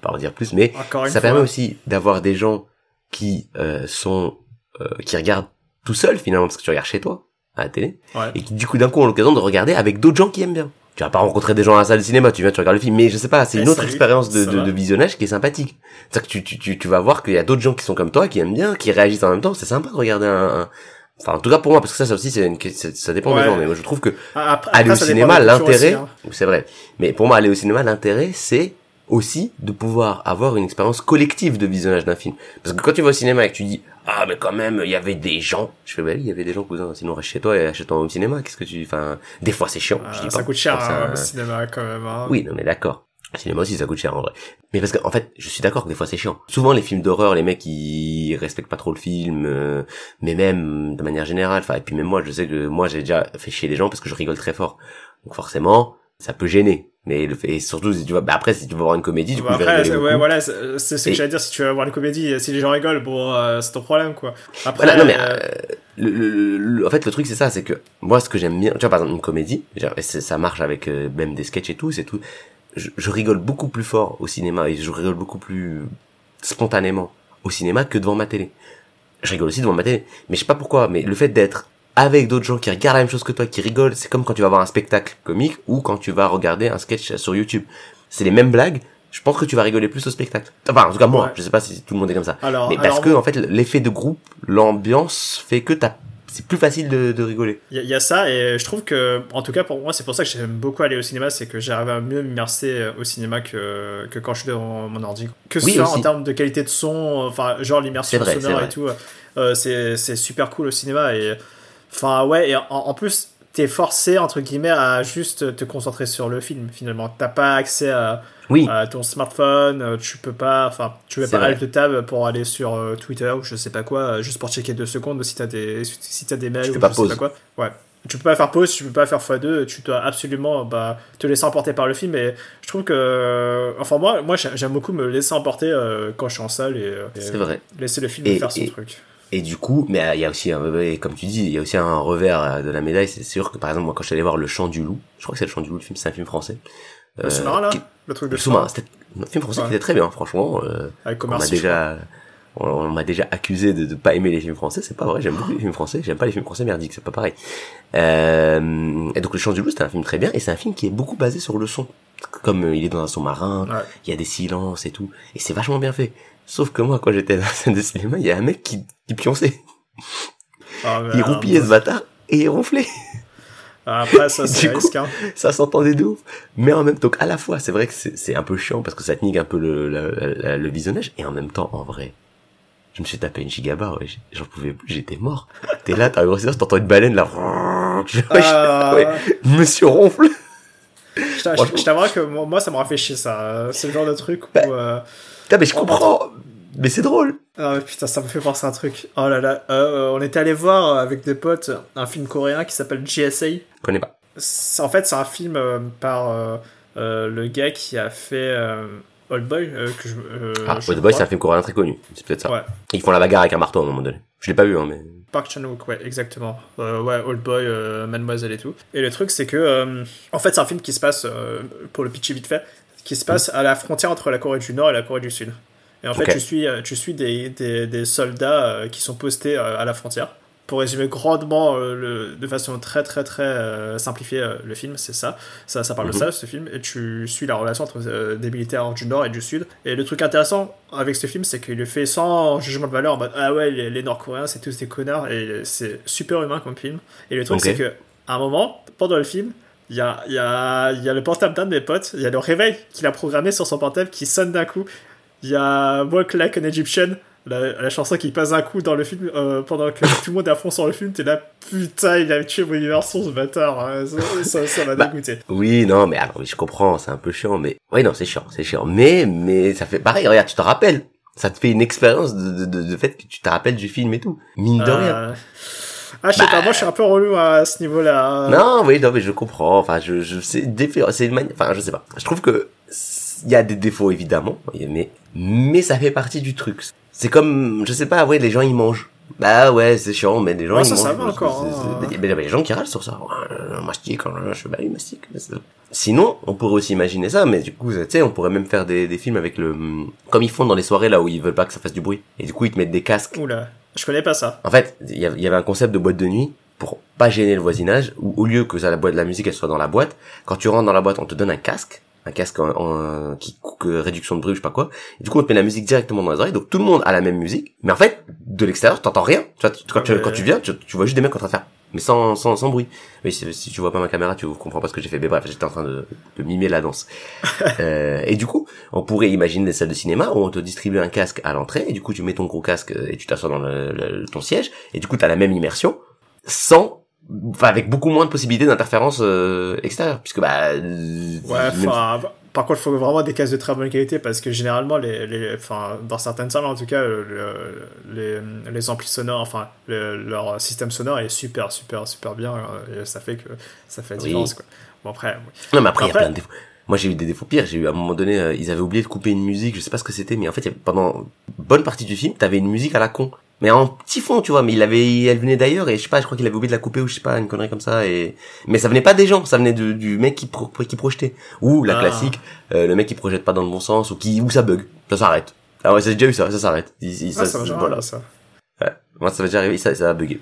pas en dire plus, mais ça fois. permet aussi d'avoir des gens qui euh, sont euh, qui regardent tout seuls finalement parce que tu regardes chez toi à la télé Ouais. et qui du coup d'un coup ont l'occasion de regarder avec d'autres gens qui aiment bien. Tu vas pas rencontrer des gens à la salle de cinéma, tu viens, tu regardes le film, mais je sais pas, c'est Eh, une autre expérience de, de, de visionnage qui est sympathique. C'est-à-dire que tu, tu, tu, tu vas voir qu'il y a d'autres gens qui sont comme toi, qui aiment bien, qui réagissent en même temps. C'est sympa de regarder un, un- Enfin, en tout cas pour moi, parce que ça, ça aussi, c'est une... ça dépend Ouais. des gens. Mais moi, je trouve que Ah, Après, aller après, au cinéma, l'intérêt, hein. c'est vrai. Mais pour moi, aller au cinéma, l'intérêt, c'est aussi de pouvoir avoir une expérience collective de visionnage d'un film. Parce que quand tu vas au cinéma et que tu dis, ah, mais quand même, il y avait des gens. Je fais, bah oui, il y avait des gens, cousin. Sinon, reste chez toi et achète ton home cinéma. Qu'est-ce que tu, enfin, des fois, c'est chiant. je dis ça pas. coûte cher ça, hein, euh, au cinéma quand même. hein. oui, non mais d'accord. Le cinéma aussi ça coûte cher en vrai. Mais parce que en fait, je suis d'accord que des fois c'est chiant. Souvent les films d'horreur, les mecs ils respectent pas trop le film, euh, mais même de manière générale. Enfin et puis même moi, je sais que moi j'ai déjà fait chier les gens parce que je rigole très fort. Donc forcément, ça peut gêner. Mais le fait, et surtout si tu vas, bah après si tu veux voir une comédie, du Bon, coup, après, ouais, voilà, c'est ce que Et- j'allais dire. Si tu veux voir une comédie, si les gens rigolent, bon, euh, c'est ton problème, quoi. Après, Voilà, non mais euh, euh, le, le- le- en fait le truc c'est ça, c'est que moi ce que j'aime bien, tu vois par exemple une comédie, genre, et c'est- ça marche avec euh, même des sketchs et tout, c'est tout. Je, je rigole beaucoup plus fort au cinéma et je rigole beaucoup plus spontanément au cinéma que devant ma télé. Je rigole aussi devant ma télé, mais je sais pas pourquoi, mais le fait d'être avec d'autres gens qui regardent la même chose que toi, qui rigolent, c'est comme quand tu vas voir un spectacle comique ou quand tu vas regarder un sketch sur YouTube. C'est les mêmes blagues. Je pense que tu vas rigoler plus au spectacle. Enfin, en tout cas moi, Ouais. je sais pas si tout le monde est comme ça. alors, Mais parce que en fait l'effet de groupe, l'ambiance fait que t'as c'est plus facile de, de rigoler. Il y, a- il y a ça, et je trouve que, en tout cas pour moi, c'est pour ça que j'aime beaucoup aller au cinéma, c'est que j'arrive à mieux m'immerser euh, au cinéma que, que quand je suis devant mon ordi. Que ce Oui, soit aussi. en termes de qualité de son, enfin, genre l'immersion sonore et tout, euh, c'est c'est super cool au cinéma, et Enfin, ouais, et en, en plus, t'es forcé, entre guillemets, à juste te concentrer sur le film, finalement. T'as pas accès à, Oui, à ton smartphone, euh, tu peux pas, enfin, tu peux pas alt de tab pour aller sur euh, Twitter ou je sais pas quoi, euh, juste pour checker deux secondes si t'as des, si des mails Tu ou je sais pas quoi. Ouais. Tu peux pas faire pause, tu peux pas faire x2, tu dois absolument bah, te laisser emporter par le film. Et je trouve que, enfin moi, moi j'ai- j'aime beaucoup me laisser emporter quand je suis en salle et, vrai. laisser le film Et- faire son et- truc. Et du coup, mais euh, il y a aussi, un, ouais, comme tu dis, il y a aussi un revers euh, de la médaille. C'est sûr que par exemple, moi, quand je suis allé voir Le Chant du Loup, je crois que c'est Le Chant du Loup, le film, c'est un film français. Le Euh, sous-marin là, qui- le truc de Le sous-marin, c'était un film français Ouais. qui était très bien, franchement. euh, avec on m'a déjà, on, on m'a déjà accusé de, de pas aimer les films français. C'est pas vrai, j'aime beaucoup les films français. J'aime pas les films français merdiques, c'est pas pareil. Euh, et donc Le Chant du Loup, c'était un film très bien, et c'est un film qui est beaucoup basé sur le son. Comme euh, il est dans un sous-marin, Ouais. il y a des silences et tout, et c'est vachement bien fait. Sauf que moi, quand j'étais dans la scène de cinéma, il y a un mec qui, qui pionçait. Ah, Il euh, roupillait ce bâtard et il ronflait. Après, ça, c'est hein. Ça s'entendait de ouf. Mais en même temps, à la fois, c'est vrai que c'est c'est un peu chiant parce que ça te nique un peu le, le, le- le visionnage. Et en même temps, en vrai, je me suis tapé une gigabar, ouais. J'en pouvais plus, j'étais mort. T'es là, t'as un gros t'entends une baleine là. Je Ah, ouais. Monsieur ronfle. Je t'a- je- je t'avouerai que moi, ça me fait chier ça. C'est le genre de truc où. Bah, euh, Putain, mais je comprends. Mais c'est drôle. Ah ouais, putain, ça me fait penser à un truc. Oh là là. euh, on était allé voir euh, avec des potes un film coréen qui s'appelle GSA. Je connais pas. C'est- En fait, c'est un film euh, par euh, euh, le gars qui a fait euh, Old Boy. euh, que je, euh, Ah, je Old Boy, c'est un film coréen très connu. C'est peut-être ça. Ouais. Ils font la bagarre avec un marteau à un moment donné. Je l'ai pas vu, hein, mais. Park Chan-wook, ouais, exactement. Euh, ouais, Old Boy, euh, Mademoiselle et tout. Et le truc, c'est que, euh, en fait, c'est un film qui se passe, euh, pour le pitcher vite fait, qui se passe à la frontière entre la Corée du Nord et la Corée du Sud. Et en fait, tu suis, euh, tu suis des, des, des soldats euh, qui sont postés euh, à la frontière. Pour résumer grandement, le, de façon très très très simplifiée, le film, c'est ça. ça. Ça parle Mhm. de ça, ce film. Et tu suis la relation entre des militaires du Nord et du Sud. Et le truc intéressant avec ce film, c'est qu'il le fait sans jugement de valeur, en mode Ah ouais, les, les Nord-Coréens, c'est tous des connards. Et c'est super humain comme film. Et le truc, c'est que à un moment, pendant le film, il y a, il y, a, il y a le portable d'un de mes potes, il y a le réveil qu'il a programmé sur son portable qui sonne d'un coup. Il y a Walk Like an Egyptian, la, la chanson qui passe un coup dans le film euh, pendant que tout le monde est à fond sur le film. T'es là, putain, il a tué mon universon, ce bâtard. hein. Ça- m'a Bah, dégoûté. Oui, non, mais alors, oui, je comprends, c'est un peu chiant, mais oui, non, c'est chiant, c'est chiant. Mais, mais ça fait pareil. Regarde, tu te rappelles, ça te fait une expérience de, de, de, de fait que tu te rappelles du film et tout, mine de rien. Ah, je sais pas, moi je suis un peu relou à ce niveau-là. Non, oui, non, mais je comprends. Enfin, je, je, c'est différent, c'est une manière. Enfin, je sais pas. Je trouve que il y a des défauts évidemment, mais mais ça fait partie du truc. C'est comme, je sais pas, ouais, les gens ils mangent. Bah ouais, c'est chiant, mais les gens Ouais, ils ça, mangent. ça va encore, hein. il y a des gens qui râlent sur ça. Ouais, euh, mastique, je sais pas, il mastique. Sinon, on pourrait aussi imaginer ça, mais du coup, tu sais, on pourrait même faire des, des films avec le, comme ils font dans les soirées là où ils veulent pas que ça fasse du bruit. Et du coup, ils te mettent des casques Oula, je connais pas ça. en fait, il y avait il y avait un concept de boîte de nuit pour pas gêner le voisinage, où au lieu que ça, la boîte de la musique elle soit dans la boîte, quand tu rentres dans la boîte, on te donne un casque, un casque en, en- qui que réduction de bruit, je sais pas quoi. Et du coup, on te met la musique directement dans les oreilles, donc tout le monde a la même musique, mais en fait, de l'extérieur, t'entends rien. Tu vois, tu, quand tu viens, tu, tu vois juste des mecs en train de faire, mais sans sans, sans bruit. Mais si, si tu vois pas ma caméra, tu comprends pas ce que j'ai fait. Mais bref, j'étais en train de, de mimer la danse. Euh, et du coup, on pourrait imaginer des salles de cinéma où on te distribue un casque à l'entrée, et du coup tu mets ton gros casque euh, et tu t'assois dans le, le- ton siège, et du coup t'as la même immersion, sans, enfin avec beaucoup moins de possibilités d'interférence euh, extérieure, puisque bah, euh, Ouais, enfin, par contre, il faut vraiment des casques de très bonne qualité parce que généralement, les, les, enfin, dans certaines salles en tout cas, le- le- les, les amplis sonores, enfin, le- leur système sonore est super, super, super bien euh, et ça fait que ça fait la Oui. différence, quoi. Bon, après, non mais après il y a Après- plein de défauts. Moi j'ai eu des défauts pires, j'ai eu à un moment donné, euh, ils avaient oublié de couper une musique, je sais pas ce que c'était, mais en fait il y avait- pendant bonne partie du film, t'avais une musique à la con. Mais en petit fond, tu vois, mais il avait, elle venait d'ailleurs, et je sais pas, je crois qu'il avait oublié de la couper, ou je sais pas, une connerie comme ça, et, mais ça venait pas des gens, ça venait de- du mec qui, pro- qui projetait. Ou, la Ah. classique, euh, le mec qui projette pas dans le bon sens, ou qui, ou ça bug. Ça s'arrête. Ah ouais, ça j'ai déjà eu ça, ça s'arrête. Il- il- ah, ça jamais voilà. ça. Moi, ça va déjà arriver, ça, ça a bugué.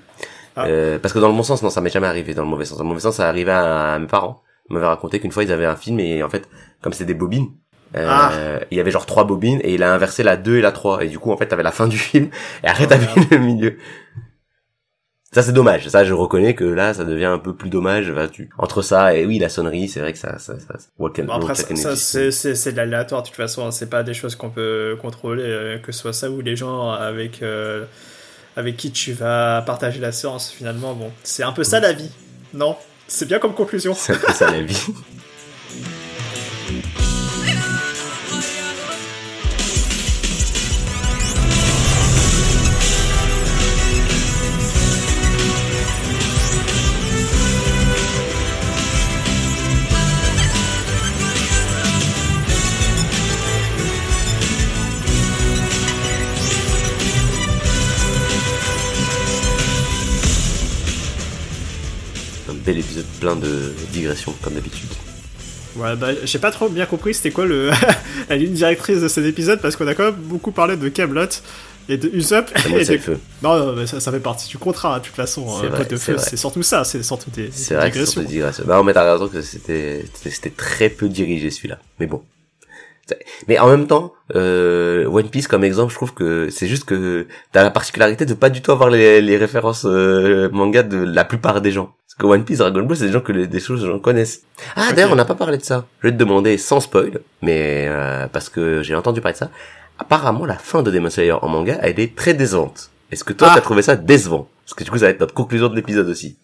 Ah. Euh, parce que dans le bon sens, non, ça m'est jamais arrivé dans le mauvais sens. Dans le mauvais sens, ça arrivait à, à mes parents. Ils m'avaient raconté qu'une fois, ils avaient un film et en fait, comme c'était des bobines, euh, Ah. il y avait genre trois bobines et il a inversé la 2 et la 3. Et du coup, en fait, t'avais la fin du film et après, t'avais merde. le milieu. Ça, c'est dommage. Ça, je reconnais que là, ça devient un peu plus dommage. Bah, tu... Entre ça et oui, la sonnerie, c'est vrai que ça, ça, ça, ça- Walk and- Bon, après, Walk ça, c'est, c'est de l'aléatoire, de toute façon, hein. c'est pas des choses qu'on peut contrôler, euh, que ce soit ça ou les gens avec, euh, avec qui tu vas partager la séance finalement. Bon, c'est un peu ça la vie, non? C'est bien comme conclusion. C'est un peu ça la vie. bel épisode plein de digressions, comme d'habitude. Ouais, bah, j'ai pas trop bien compris c'était quoi le la ligne directrice de cet épisode parce qu'on a quand même beaucoup parlé de Camelot et de Usopp. Et de- le feu. Non, non, mais ça, ça fait partie du contrat, hein, de toute façon. C'est vrai, Pote de c'est feu, vrai. c'est surtout ça, c'est surtout des, C'est des vrai que c'est digressions. surtout des digressions. Bah, mais t'as raison que c'était très peu dirigé celui-là. Mais bon. Mais en même temps, euh, One Piece comme exemple, je trouve que c'est juste que t'as la particularité de pas du tout avoir les, les références euh, manga de la plupart des gens. Parce que One Piece, Dragon Ball, c'est des gens que les- des choses gens connaissent. Ah Ok. d'ailleurs, on n'a pas parlé de ça. Je vais te demander sans spoil, mais euh, parce que j'ai entendu parler de ça. Apparemment, la fin de Demon Slayer en manga, elle est très décevante. Est-ce que toi, Ah. t'as trouvé ça décevant? Parce que du coup, ça va être notre conclusion de l'épisode aussi.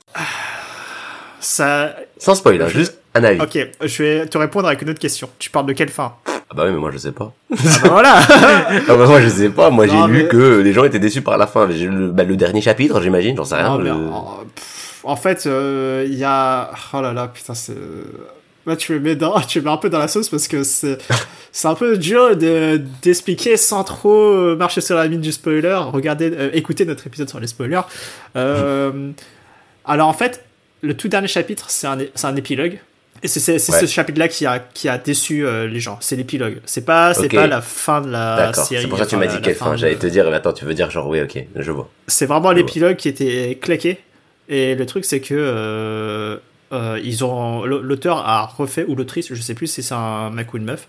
Ça, Sans spoil, hein, Je- juste un avis. ok, je vais te répondre avec une autre question. Tu parles de quelle fin? Ah bah oui, mais moi je sais pas. Ah bah voilà Ah bah moi je sais pas, moi j'ai lu mais- que les gens étaient déçus par la fin. Le, bah, le dernier chapitre, j'imagine, j'en sais rien. Non, mais le- en, pff, en fait, euh, il y a... Oh là là, putain, c'est... Là, tu me mets dans, tu me mets un peu dans la sauce parce que c'est, c'est un peu dur de, d'expliquer sans trop euh, marcher sur la mine du spoiler. Regardez, euh, écoutez notre épisode sur les spoilers. Euh, alors, en fait, le tout dernier chapitre, c'est un, c'est un épilogue. Et c'est, Ouais. ce chapitre-là qui a, qui a déçu euh, les gens. C'est l'épilogue. C'est pas, c'est Ok. pas la fin de la série. c'est pour ça que tu m'as dit quelle fin. de- J'allais te dire, mais attends, tu veux dire genre oui, ok, je vois. c'est vraiment l'épilogue qui était claqué. Et le truc, c'est que euh, euh, ils ont l'auteur a refait ou l'autrice, je sais plus si c'est un mec ou une meuf,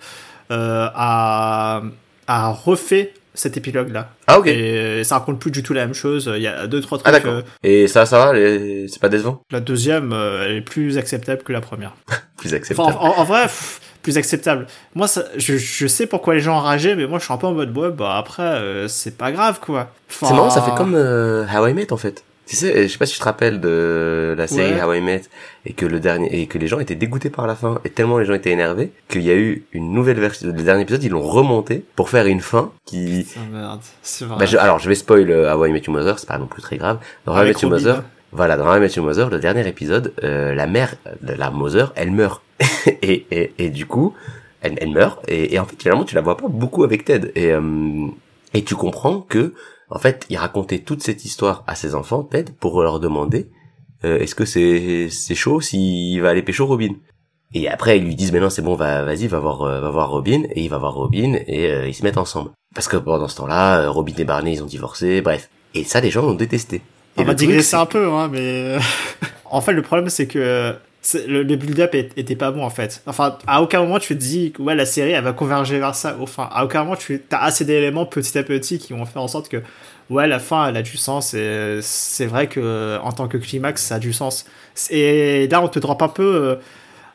euh, a, a refait cet épilogue là. Ah ok. Et ça raconte plus du tout la même chose. Il y a deux trois trucs. Ah d'accord. euh, Et ça, ça va, les- c'est pas décevant? La deuxième, euh, elle est plus acceptable que la première. Plus acceptable. en, en- en vrai, pff, plus acceptable. Moi, ça, je, je sais pourquoi les gens enrageaient, mais moi, je suis un peu en mode ouais, bah après, euh, c'est pas grave quoi. Enfin, C'est marrant, ça fait comme euh, How I Met en fait. Tu sais, je sais pas si tu te rappelles de la série Ouais. How I Met et que le dernier et que les gens étaient dégoûtés par la fin et tellement les gens étaient énervés qu'il y a eu une nouvelle version. Le dernier épisode, ils l'ont remonté pour faire une fin qui Ah, merde, c'est vrai. Bah, je- alors, je vais spoil euh, How I Met Your Mother, c'est pas non plus très grave. Dans How I Met Your. Mother, voilà, dans How I Met Your Mother, le dernier épisode, euh, la mère de la Mother, elle meurt. et, et, et du coup, elle, elle meurt, et, et en fait, finalement, tu la vois pas beaucoup avec Ted. Et, euh, et tu comprends que, en fait, il racontait toute cette histoire à ses enfants, Ted, pour leur demander, euh, est-ce que c'est, c'est chaud s'il va aller pécho Robin? Et après, ils lui disent, mais non, c'est bon, va, vas-y, va voir, euh, va voir Robin, et il va voir Robin, et euh, ils se mettent ensemble. Parce que pendant ce temps-là, euh, Robin et Barney, ils ont divorcé, bref. Et ça, les gens l'ont détesté. Et On va digresser un peu, hein, mais en fait, le problème c'est que le, build-up était pas bon en fait. Enfin, à aucun moment tu te dis ouais, la série elle va converger vers ça. Enfin, à aucun moment tu as assez d'éléments petit à petit qui vont faire en sorte que ouais, la fin elle a du sens et c'est vrai que en tant que climax ça a du sens. Et là, on te drop un peu euh,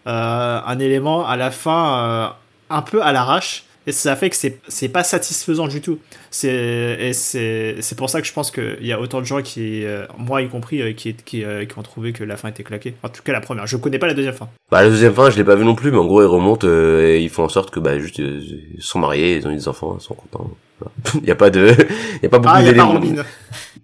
euh, un élément à la fin euh, un peu à l'arrache. Et ça fait que c'est c'est pas satisfaisant du tout. C'est et c'est c'est pour ça que je pense qu'il y a autant de gens qui, euh, moi y compris, euh, qui qui, euh, qui ont trouvé que la fin était claquée. En tout cas la première. Je connais pas la deuxième fin. Bah, la deuxième fin, je l'ai pas vu non plus, mais en gros, ils remontent, et ils font en sorte que, bah, juste, ils sont mariés, ils ont eu des enfants, ils sont contents. Voilà. Il y a pas de, il y a pas beaucoup Ah, d'éléments.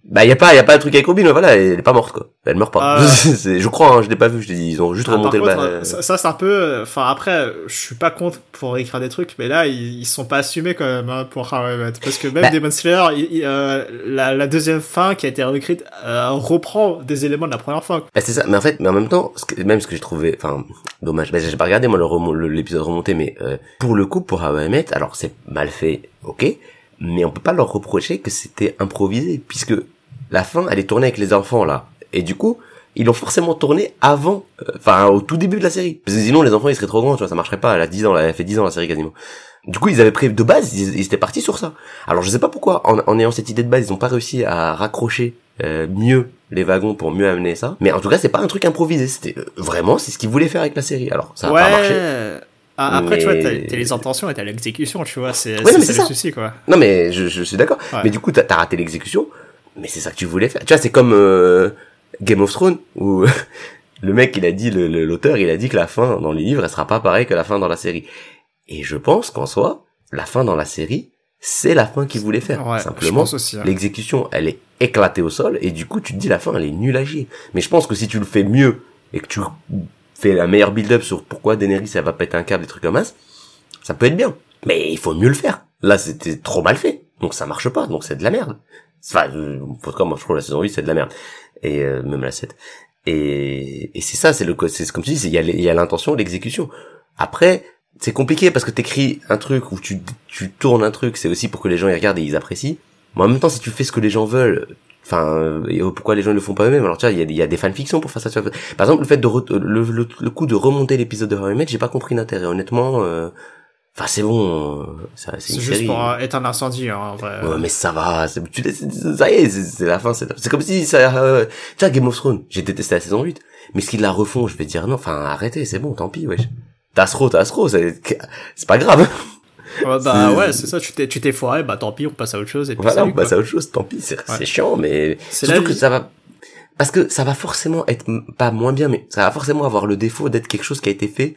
Bah, il y a pas, y a pas de truc avec Robin, mais voilà, elle est pas morte, quoi. Elle meurt pas. Je crois, hein, je l'ai pas vu, je dit, ils ont juste Ah, remonté contre, le ça, ça, c'est un peu. Enfin après, je suis pas contre pour écrire des trucs, mais là ils, ils sont pas assumés quand même hein, pour parce que même Bah. Demon Slayer, il- il, euh, la, la deuxième fin qui a été réécrite euh, reprend des éléments de la première fin. Bah, c'est ça, mais en fait, mais en même temps, ce que- même ce que j'ai trouvé, enfin, dommage, bah, j'ai pas regardé moi remo- l'épisode remonté, mais euh, pour le coup, pour How I Met, alors c'est mal fait, ok, mais on peut pas leur reprocher que c'était improvisé, puisque la fin, elle est tournée avec les enfants là, et du coup, ils l'ont forcément tourné avant, euh, enfin au tout début de la série, parce que sinon les enfants ils seraient trop grands, tu vois, ça marcherait pas, elle a 10 ans, elle a fait 10 ans la série quasiment. Du coup, ils avaient prévu de base, ils, ils étaient partis sur ça. Alors, je sais pas pourquoi, en, en ayant cette idée de base, ils ont pas réussi à raccrocher euh, mieux les wagons pour mieux amener ça. Mais en tout cas, c'est pas un truc improvisé. C'était euh, vraiment, c'est ce qu'ils voulaient faire avec la série. Alors, ça a ouais. pas marché. Ah, Après, tu vois, t'as les intentions et t'as l'exécution, tu vois, c'est Ouais, le ça. souci, quoi. Non, mais je, je suis d'accord. Ouais. Mais du coup, t'as as raté l'exécution. Mais c'est ça que tu voulais faire. Tu vois, c'est comme euh, Game of Thrones où le mec, il a dit, le- le- l'auteur, il a dit que la fin dans les livres, elle sera pas pareille que la fin dans la série. Et je pense qu'en soi, la fin dans la série, c'est la fin qu'il voulait faire. Ouais, Simplement, hein. l'exécution, elle est éclatée au sol, et du coup, tu te dis la fin, elle est nulle à chier. Mais je pense que si tu le fais mieux, et que tu fais la meilleure build-up sur pourquoi Daenerys, elle va péter un câble, des trucs comme ça, ça peut être bien. Mais il faut mieux le faire. Là, c'était trop mal fait. Donc ça marche pas, donc c'est de la merde. Enfin, en tout moi, je trouve la saison 8, c'est de la merde. Et euh, même la 7. Et, et c'est ça, c'est le, c'est comme tu dis, il y a, l'intention, l'exécution. Après, c'est compliqué parce que t'écris un truc ou tu, tu tournes un truc, c'est aussi pour que les gens y regardent et ils apprécient. Mais en même temps, si tu fais ce que les gens veulent, enfin, pourquoi les gens ne le font pas eux-mêmes? Alors tu vois, il y a, y a des fanfictions pour faire ça. Par exemple, le fait de le, le, le coup de remonter l'épisode de I Met, j'ai pas compris l'intérêt. Honnêtement, euh, enfin c'est bon, euh, c'est juste série. pour euh, éteindre l'incendie, hein, en vrai. Ouais, mais ça va, c'est- tu ça y est, c'est la fin, c'est comme si ça, euh, tu vois, Game of Thrones, j'ai détesté la saison 8, mais s'ils la refont, je vais dire non, enfin, arrêtez, c'est bon, tant pis, wesh. T'as Astro, t'as Astro, c'est c'est pas grave. Ouais, bah ouais, c'est ça, tu t'es, tu t'es foiré, bah tant pis, on passe à autre chose et puis Voilà, salut, on passe quoi. à autre chose, tant pis, c'est Ouais. chiant, mais C'est surtout que ça va, parce que ça va forcément être, pas moins bien, mais ça va forcément avoir le défaut d'être quelque chose qui a été fait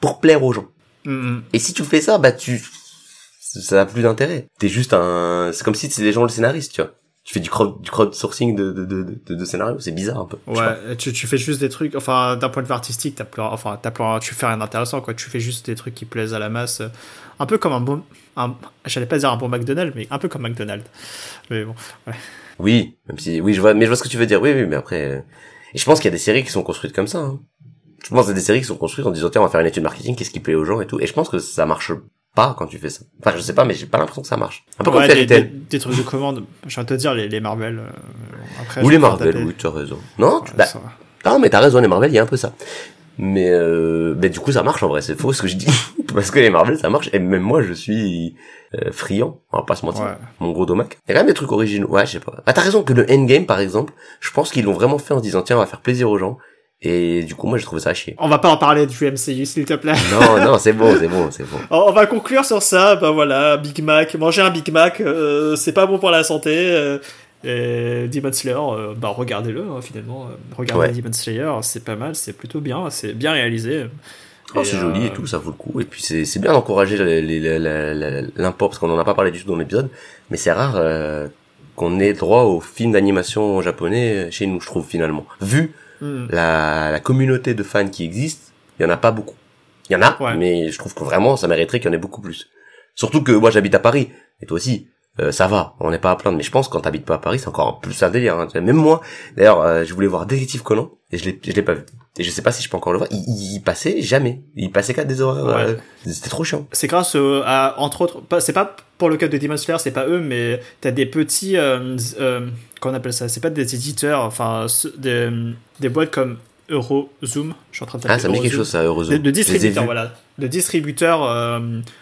pour plaire aux gens. Mm, mm. Et si tu fais ça, bah tu, ça a plus d'intérêt. T'es juste un, c'est comme si c'est les gens le scénariste, tu vois. Tu fais du crowd, du crowdsourcing de, de, de, de, de scénario, c'est bizarre un peu. Ouais, tu, tu fais juste des trucs, enfin, d'un point de vue artistique, t'as plus, enfin, t'as plus, tu fais rien d'intéressant, quoi. Tu fais juste des trucs qui plaisent à la masse. Un peu comme un bon, un, j'allais pas dire un bon McDonald's, mais un peu comme McDonald's. Mais bon. Oui, même si, oui, je vois, mais je vois ce que tu veux dire. Oui, oui, mais après, euh, et je pense qu'il y a des séries qui sont construites comme ça. Hein. Je pense y a des séries qui sont construites en disant tiens, on va faire une étude marketing, qu'est-ce qui plaît aux gens et tout. Et je pense que ça marche pas quand tu fais ça. Enfin, je sais pas, mais j'ai pas l'impression que ça marche. Un peu comme Ouais, Fairy des, des, des trucs de commande. Je viens de te dire, les, les Marvel. euh, après, Ou les Marvel, oui, tu as raison. Non, tu, Ouais, bah, ça va. Non, mais t'as raison, les Marvel, il y a un peu ça. Mais, euh, mais du coup, ça marche en vrai, c'est faux ce que je dis. Parce que les Marvel, ça marche, et même moi, je suis euh, friand, on va pas se mentir. Ouais. Mon gros domac. Il y a quand même des trucs originaux. Ouais, je sais pas. Bah, t'as raison que le Endgame, par exemple, je pense qu'ils l'ont vraiment fait en se disant, tiens, on va faire plaisir aux gens. Et du coup, moi, j'ai trouvé ça chier. On va pas en parler du MCU, s'il te plaît. Non, non, c'est bon, c'est bon, c'est bon. On va conclure sur ça. Bah voilà, Big Mac. Manger un Big Mac, euh, c'est pas bon pour la santé. euh, et Demon Slayer, euh, bah regardez-le hein, finalement. Euh, Regardez Ouais. Demon Slayer, c'est pas mal, c'est plutôt bien, c'est bien réalisé. Oh, c'est euh, joli et tout, ça vaut le coup. Et puis c'est bien d'encourager l'import, parce qu'on en a pas parlé du tout dans l'épisode, mais c'est rare euh, qu'on ait droit aux films d'animation japonais chez nous, je trouve finalement. Vu hmm. la, la communauté de fans qui existe, il y en a pas beaucoup. Il y en a, Ouais. mais je trouve que vraiment ça mériterait qu'il y en ait beaucoup plus. Surtout que moi j'habite à Paris, et toi aussi. Euh, ça va, on n'est pas à plaindre, mais je pense que quand t'habites pas à Paris, c'est encore plus un délire. Hein. Même moi, d'ailleurs, euh, je voulais voir Détective Conan et je l'ai, je l'ai pas vu. Et je sais pas si je peux encore le voir. Il, il, passait jamais. Il passait qu'à des horaires. Ouais. euh, c'était trop chiant. C'est grâce euh, à, entre autres, c'est pas pour le cas de Demon Slayer, c'est pas eux, mais t'as des petits, euh, euh, qu'on appelle ça, c'est pas des éditeurs, enfin, des, des boîtes comme Eurozoom, je suis en train de taper Ah, ça me dit quelque Eurozoom. chose, ça, heureusement. de, distributeurs, voilà, de distributeurs euh,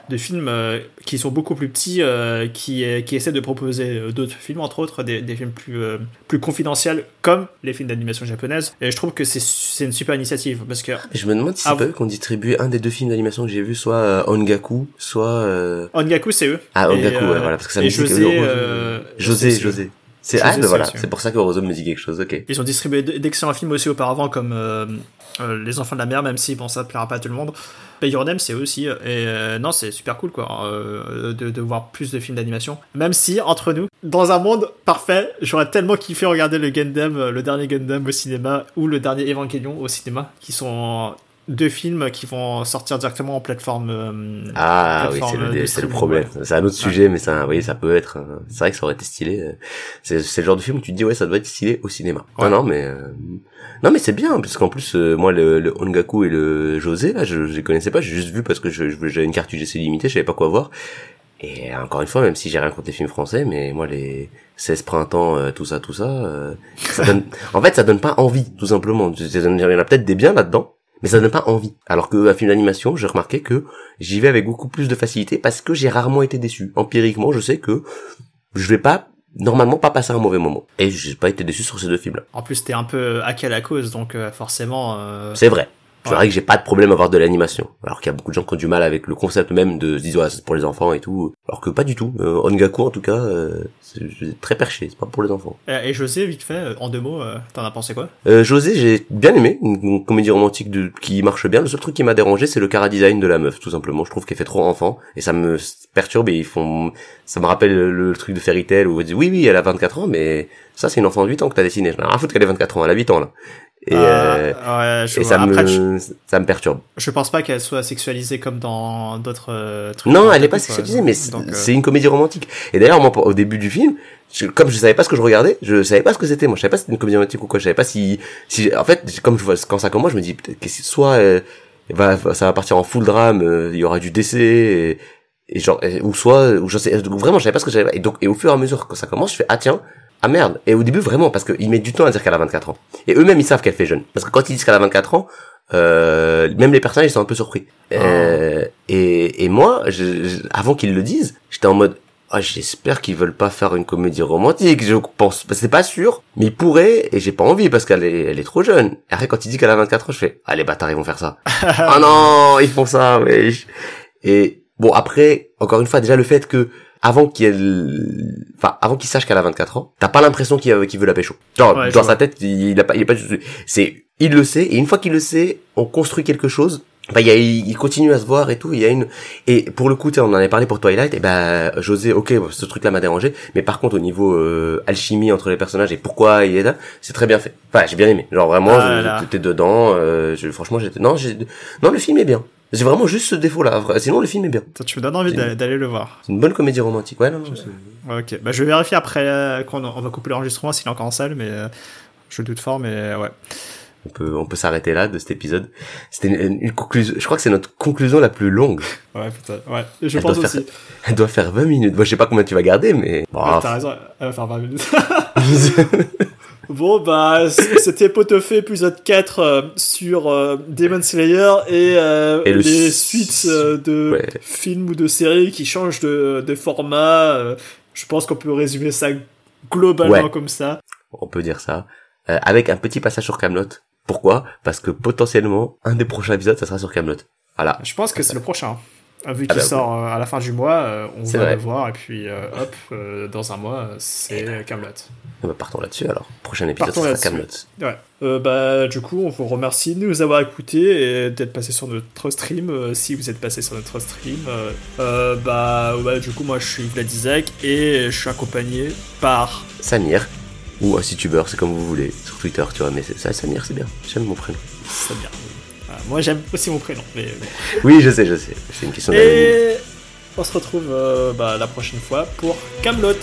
de films euh, qui sont beaucoup plus petits, euh, qui, qui essaient de proposer d'autres films, entre autres des, des films plus, plus confidentiels, comme les films d'animation japonaise. Et je trouve que c'est c'est une super initiative, parce que je me demande si c'est Ah, pas eux qui ont distribué un des deux films d'animation que j'ai vu, soit Ongaku, soit... Ongaku, c'est eux. Ah, Ongaku, ouais, voilà, parce que ça me dit que José, euh, José, c'est- José. C'est ah, c'est voilà, c'est pour ça que Eurozone me dit quelque chose, ok. Ils ont distribué d'excellents films aussi auparavant, comme euh, euh, Les Enfants de la Mer, même si bon, ça ne plaira pas à tout le monde. Mais Your Name, c'est eux aussi. Et euh, non, c'est super cool, quoi, de, de voir plus de films d'animation. Même si, entre nous, dans un monde parfait, j'aurais tellement kiffé regarder le Gundam, le dernier Gundam au cinéma, ou le dernier Evangelion au cinéma, qui sont deux films qui vont sortir directement en plateforme. euh, Ah oui, c'est le, le problème. ouais. C'est un autre sujet, mais ça, oui, ça peut être. euh, C'est vrai que ça aurait été stylé. euh, C'est, le genre de film où tu te dis ouais, ça doit être stylé au cinéma. Ouais. Non, non, mais euh, non, mais c'est bien parce qu'en plus, euh, moi, le, le Ongaku et le José là, je, je les connaissais pas. J'ai juste vu parce que je, je- j'avais une carte UGC limitée, je savais pas quoi voir. Et encore une fois, même si j'ai rien contre les films français, mais moi les 16 printemps, euh, tout ça, tout ça, euh, ça donne. en fait, ça donne pas envie, tout simplement. Il y en a peut-être des biens là-dedans, mais ça donne pas envie. Alors que un film d'animation, j'ai remarqué que j'y vais avec beaucoup plus de facilité parce que j'ai rarement été déçu. Empiriquement, je sais que je vais pas normalement pas passer un mauvais moment. Et j'ai pas été déçu sur ces deux films-là. En plus, t'es un peu hacké à la cause, donc euh, forcément. euh, C'est vrai. Je dirais que j'ai pas de problème à voir de l'animation. Alors qu'il y a beaucoup de gens qui ont du mal avec le concept même de se dire ouais, c'est pour les enfants et tout. Alors que pas du tout. Euh, Ongaku en tout cas, euh, c'est très perché, c'est pas pour les enfants. Et, et José, vite fait, euh, en deux mots, euh, t'en as pensé quoi? Euh, José, j'ai bien aimé, une, comédie romantique de, qui marche bien. Le seul truc qui m'a dérangé, c'est le cara design de la meuf, tout simplement. Je trouve qu'elle fait trop enfant et ça me perturbe et ils font, ça me rappelle le, le truc de Fairy Tail où on dit oui oui, elle a 24 ans, mais ça c'est une enfant de 8 ans que t'as dessiné. J'en ai rien à foutre qu'elle ait 24 ans, elle a 8 ans là. Et, euh, ouais, je et vois. ça Après, me, je, ça me perturbe. je pense pas qu'elle soit sexualisée comme dans d'autres euh, trucs. Non, elle est pas quoi. sexualisée, mais c'est euh, c'est une comédie romantique. Et d'ailleurs, moi, au début du film, je- comme je savais pas ce que je regardais, je savais pas ce que c'était. Moi, je savais pas si c'était une comédie romantique ou quoi. Je savais pas si, si, en fait, comme je vois, quand ça commence, je me dis, que soit, euh, va, ça va partir en full drame, euh, il y aura du décès, et, et genre, et- ou soit, ou je sais, vraiment, je savais pas ce que j'avais. Et donc, et au fur et à mesure que ça commence, je fais, ah tiens, ah merde. Et au début, vraiment, parce qu'ils mettent du temps à dire qu'elle a 24 ans. Et eux-mêmes, ils savent qu'elle fait jeune. Parce que quand ils disent qu'elle a 24 ans, euh, même les personnages, ils sont un peu surpris. Euh, et, et moi, je, je- avant qu'ils le disent, j'étais en mode, ah, j'espère qu'ils veulent pas faire une comédie romantique. Je pense, c'est pas sûr, mais ils pourraient, et j'ai pas envie parce qu'elle est, elle est trop jeune. Et après, quand il dit qu'elle a 24 ans, je fais, ah, les bâtards, ils vont faire ça. ah non, ils font ça, wesh. Et bon, après, encore une fois, déjà le fait que avant qu'elle, enfin, avant qu'il sache qu'elle a 24 ans, t'as pas l'impression qu'il qu'il veut la pécho. Genre, Ouais, dans sa tête, il, a pas, il est pas du tout, c'est, il le sait, et une fois qu'il le sait, on construit quelque chose. Bah, il, y a, il continue à se voir et tout. Il y a une et pour le coup, on en avait parlé pour Twilight. Et ben, José, ok, ce truc-là m'a dérangé, mais par contre, au niveau euh, alchimie entre les personnages et pourquoi il est là, c'est très bien fait. Enfin, j'ai bien aimé. Genre vraiment, Ah j'étais dedans. Euh, je- franchement, j'étais non, non, le film est bien. J'ai vraiment juste ce défaut-là. Sinon, le film est bien. ça, tu me donnes envie C'est- d'aller le voir. C'est une bonne comédie romantique. Ouais, non, non. c'est- Ok, bah, je vais vérifier après euh, quand on va couper l'enregistrement s'il est encore en salle, mais euh, je doute fort, mais euh, ouais. On peut, on peut s'arrêter là de cet épisode. C'était une, une conclusion. Je crois que c'est notre conclusion la plus longue. Ouais, putain, ouais. Je Elle pense doit faire- aussi. Elle doit faire 20 minutes. Moi, je sais pas combien tu vas garder, mais. Bon, Ouais, T'as raison, elle va faire 20 minutes. Bon, bah, c'était Potofé épisode 4 euh, sur euh, Demon Slayer et, euh, Et le les suites euh, de Ouais. films ou de séries qui changent de, de format. euh, je pense qu'on peut résumer ça globalement Ouais. comme ça. on peut dire ça. Euh, avec un petit passage sur Camelot. Pourquoi? Parce que potentiellement, un des prochains épisodes, ça sera sur Camelot. Voilà. Je pense que c'est le prochain. Euh, Vu Ah qu'il bah, sort euh, à la fin du mois, euh, on va vrai. le voir et puis euh, hop, dans un mois, c'est Camelot. Eh ben, partons là-dessus alors. Prochain épisode, Partons sera. Camelot. Ouais. Euh, bah, du coup, on vous remercie de nous avoir écoutés et d'être passé sur notre stream. euh, si vous êtes passé sur notre stream, euh, bah, du coup, moi, je suis Vlad Isaac et je suis accompagné par. Samir. Ou un c'est comme vous voulez. Sur Twitter, tu vois. Mais ça, Samir, c'est bien. J'aime mon prénom. Samir. Moi, j'aime aussi mon prénom. Mais, Oui, je sais, je sais. C'est une question. Et on se retrouve euh, bah, la prochaine fois pour Camelot.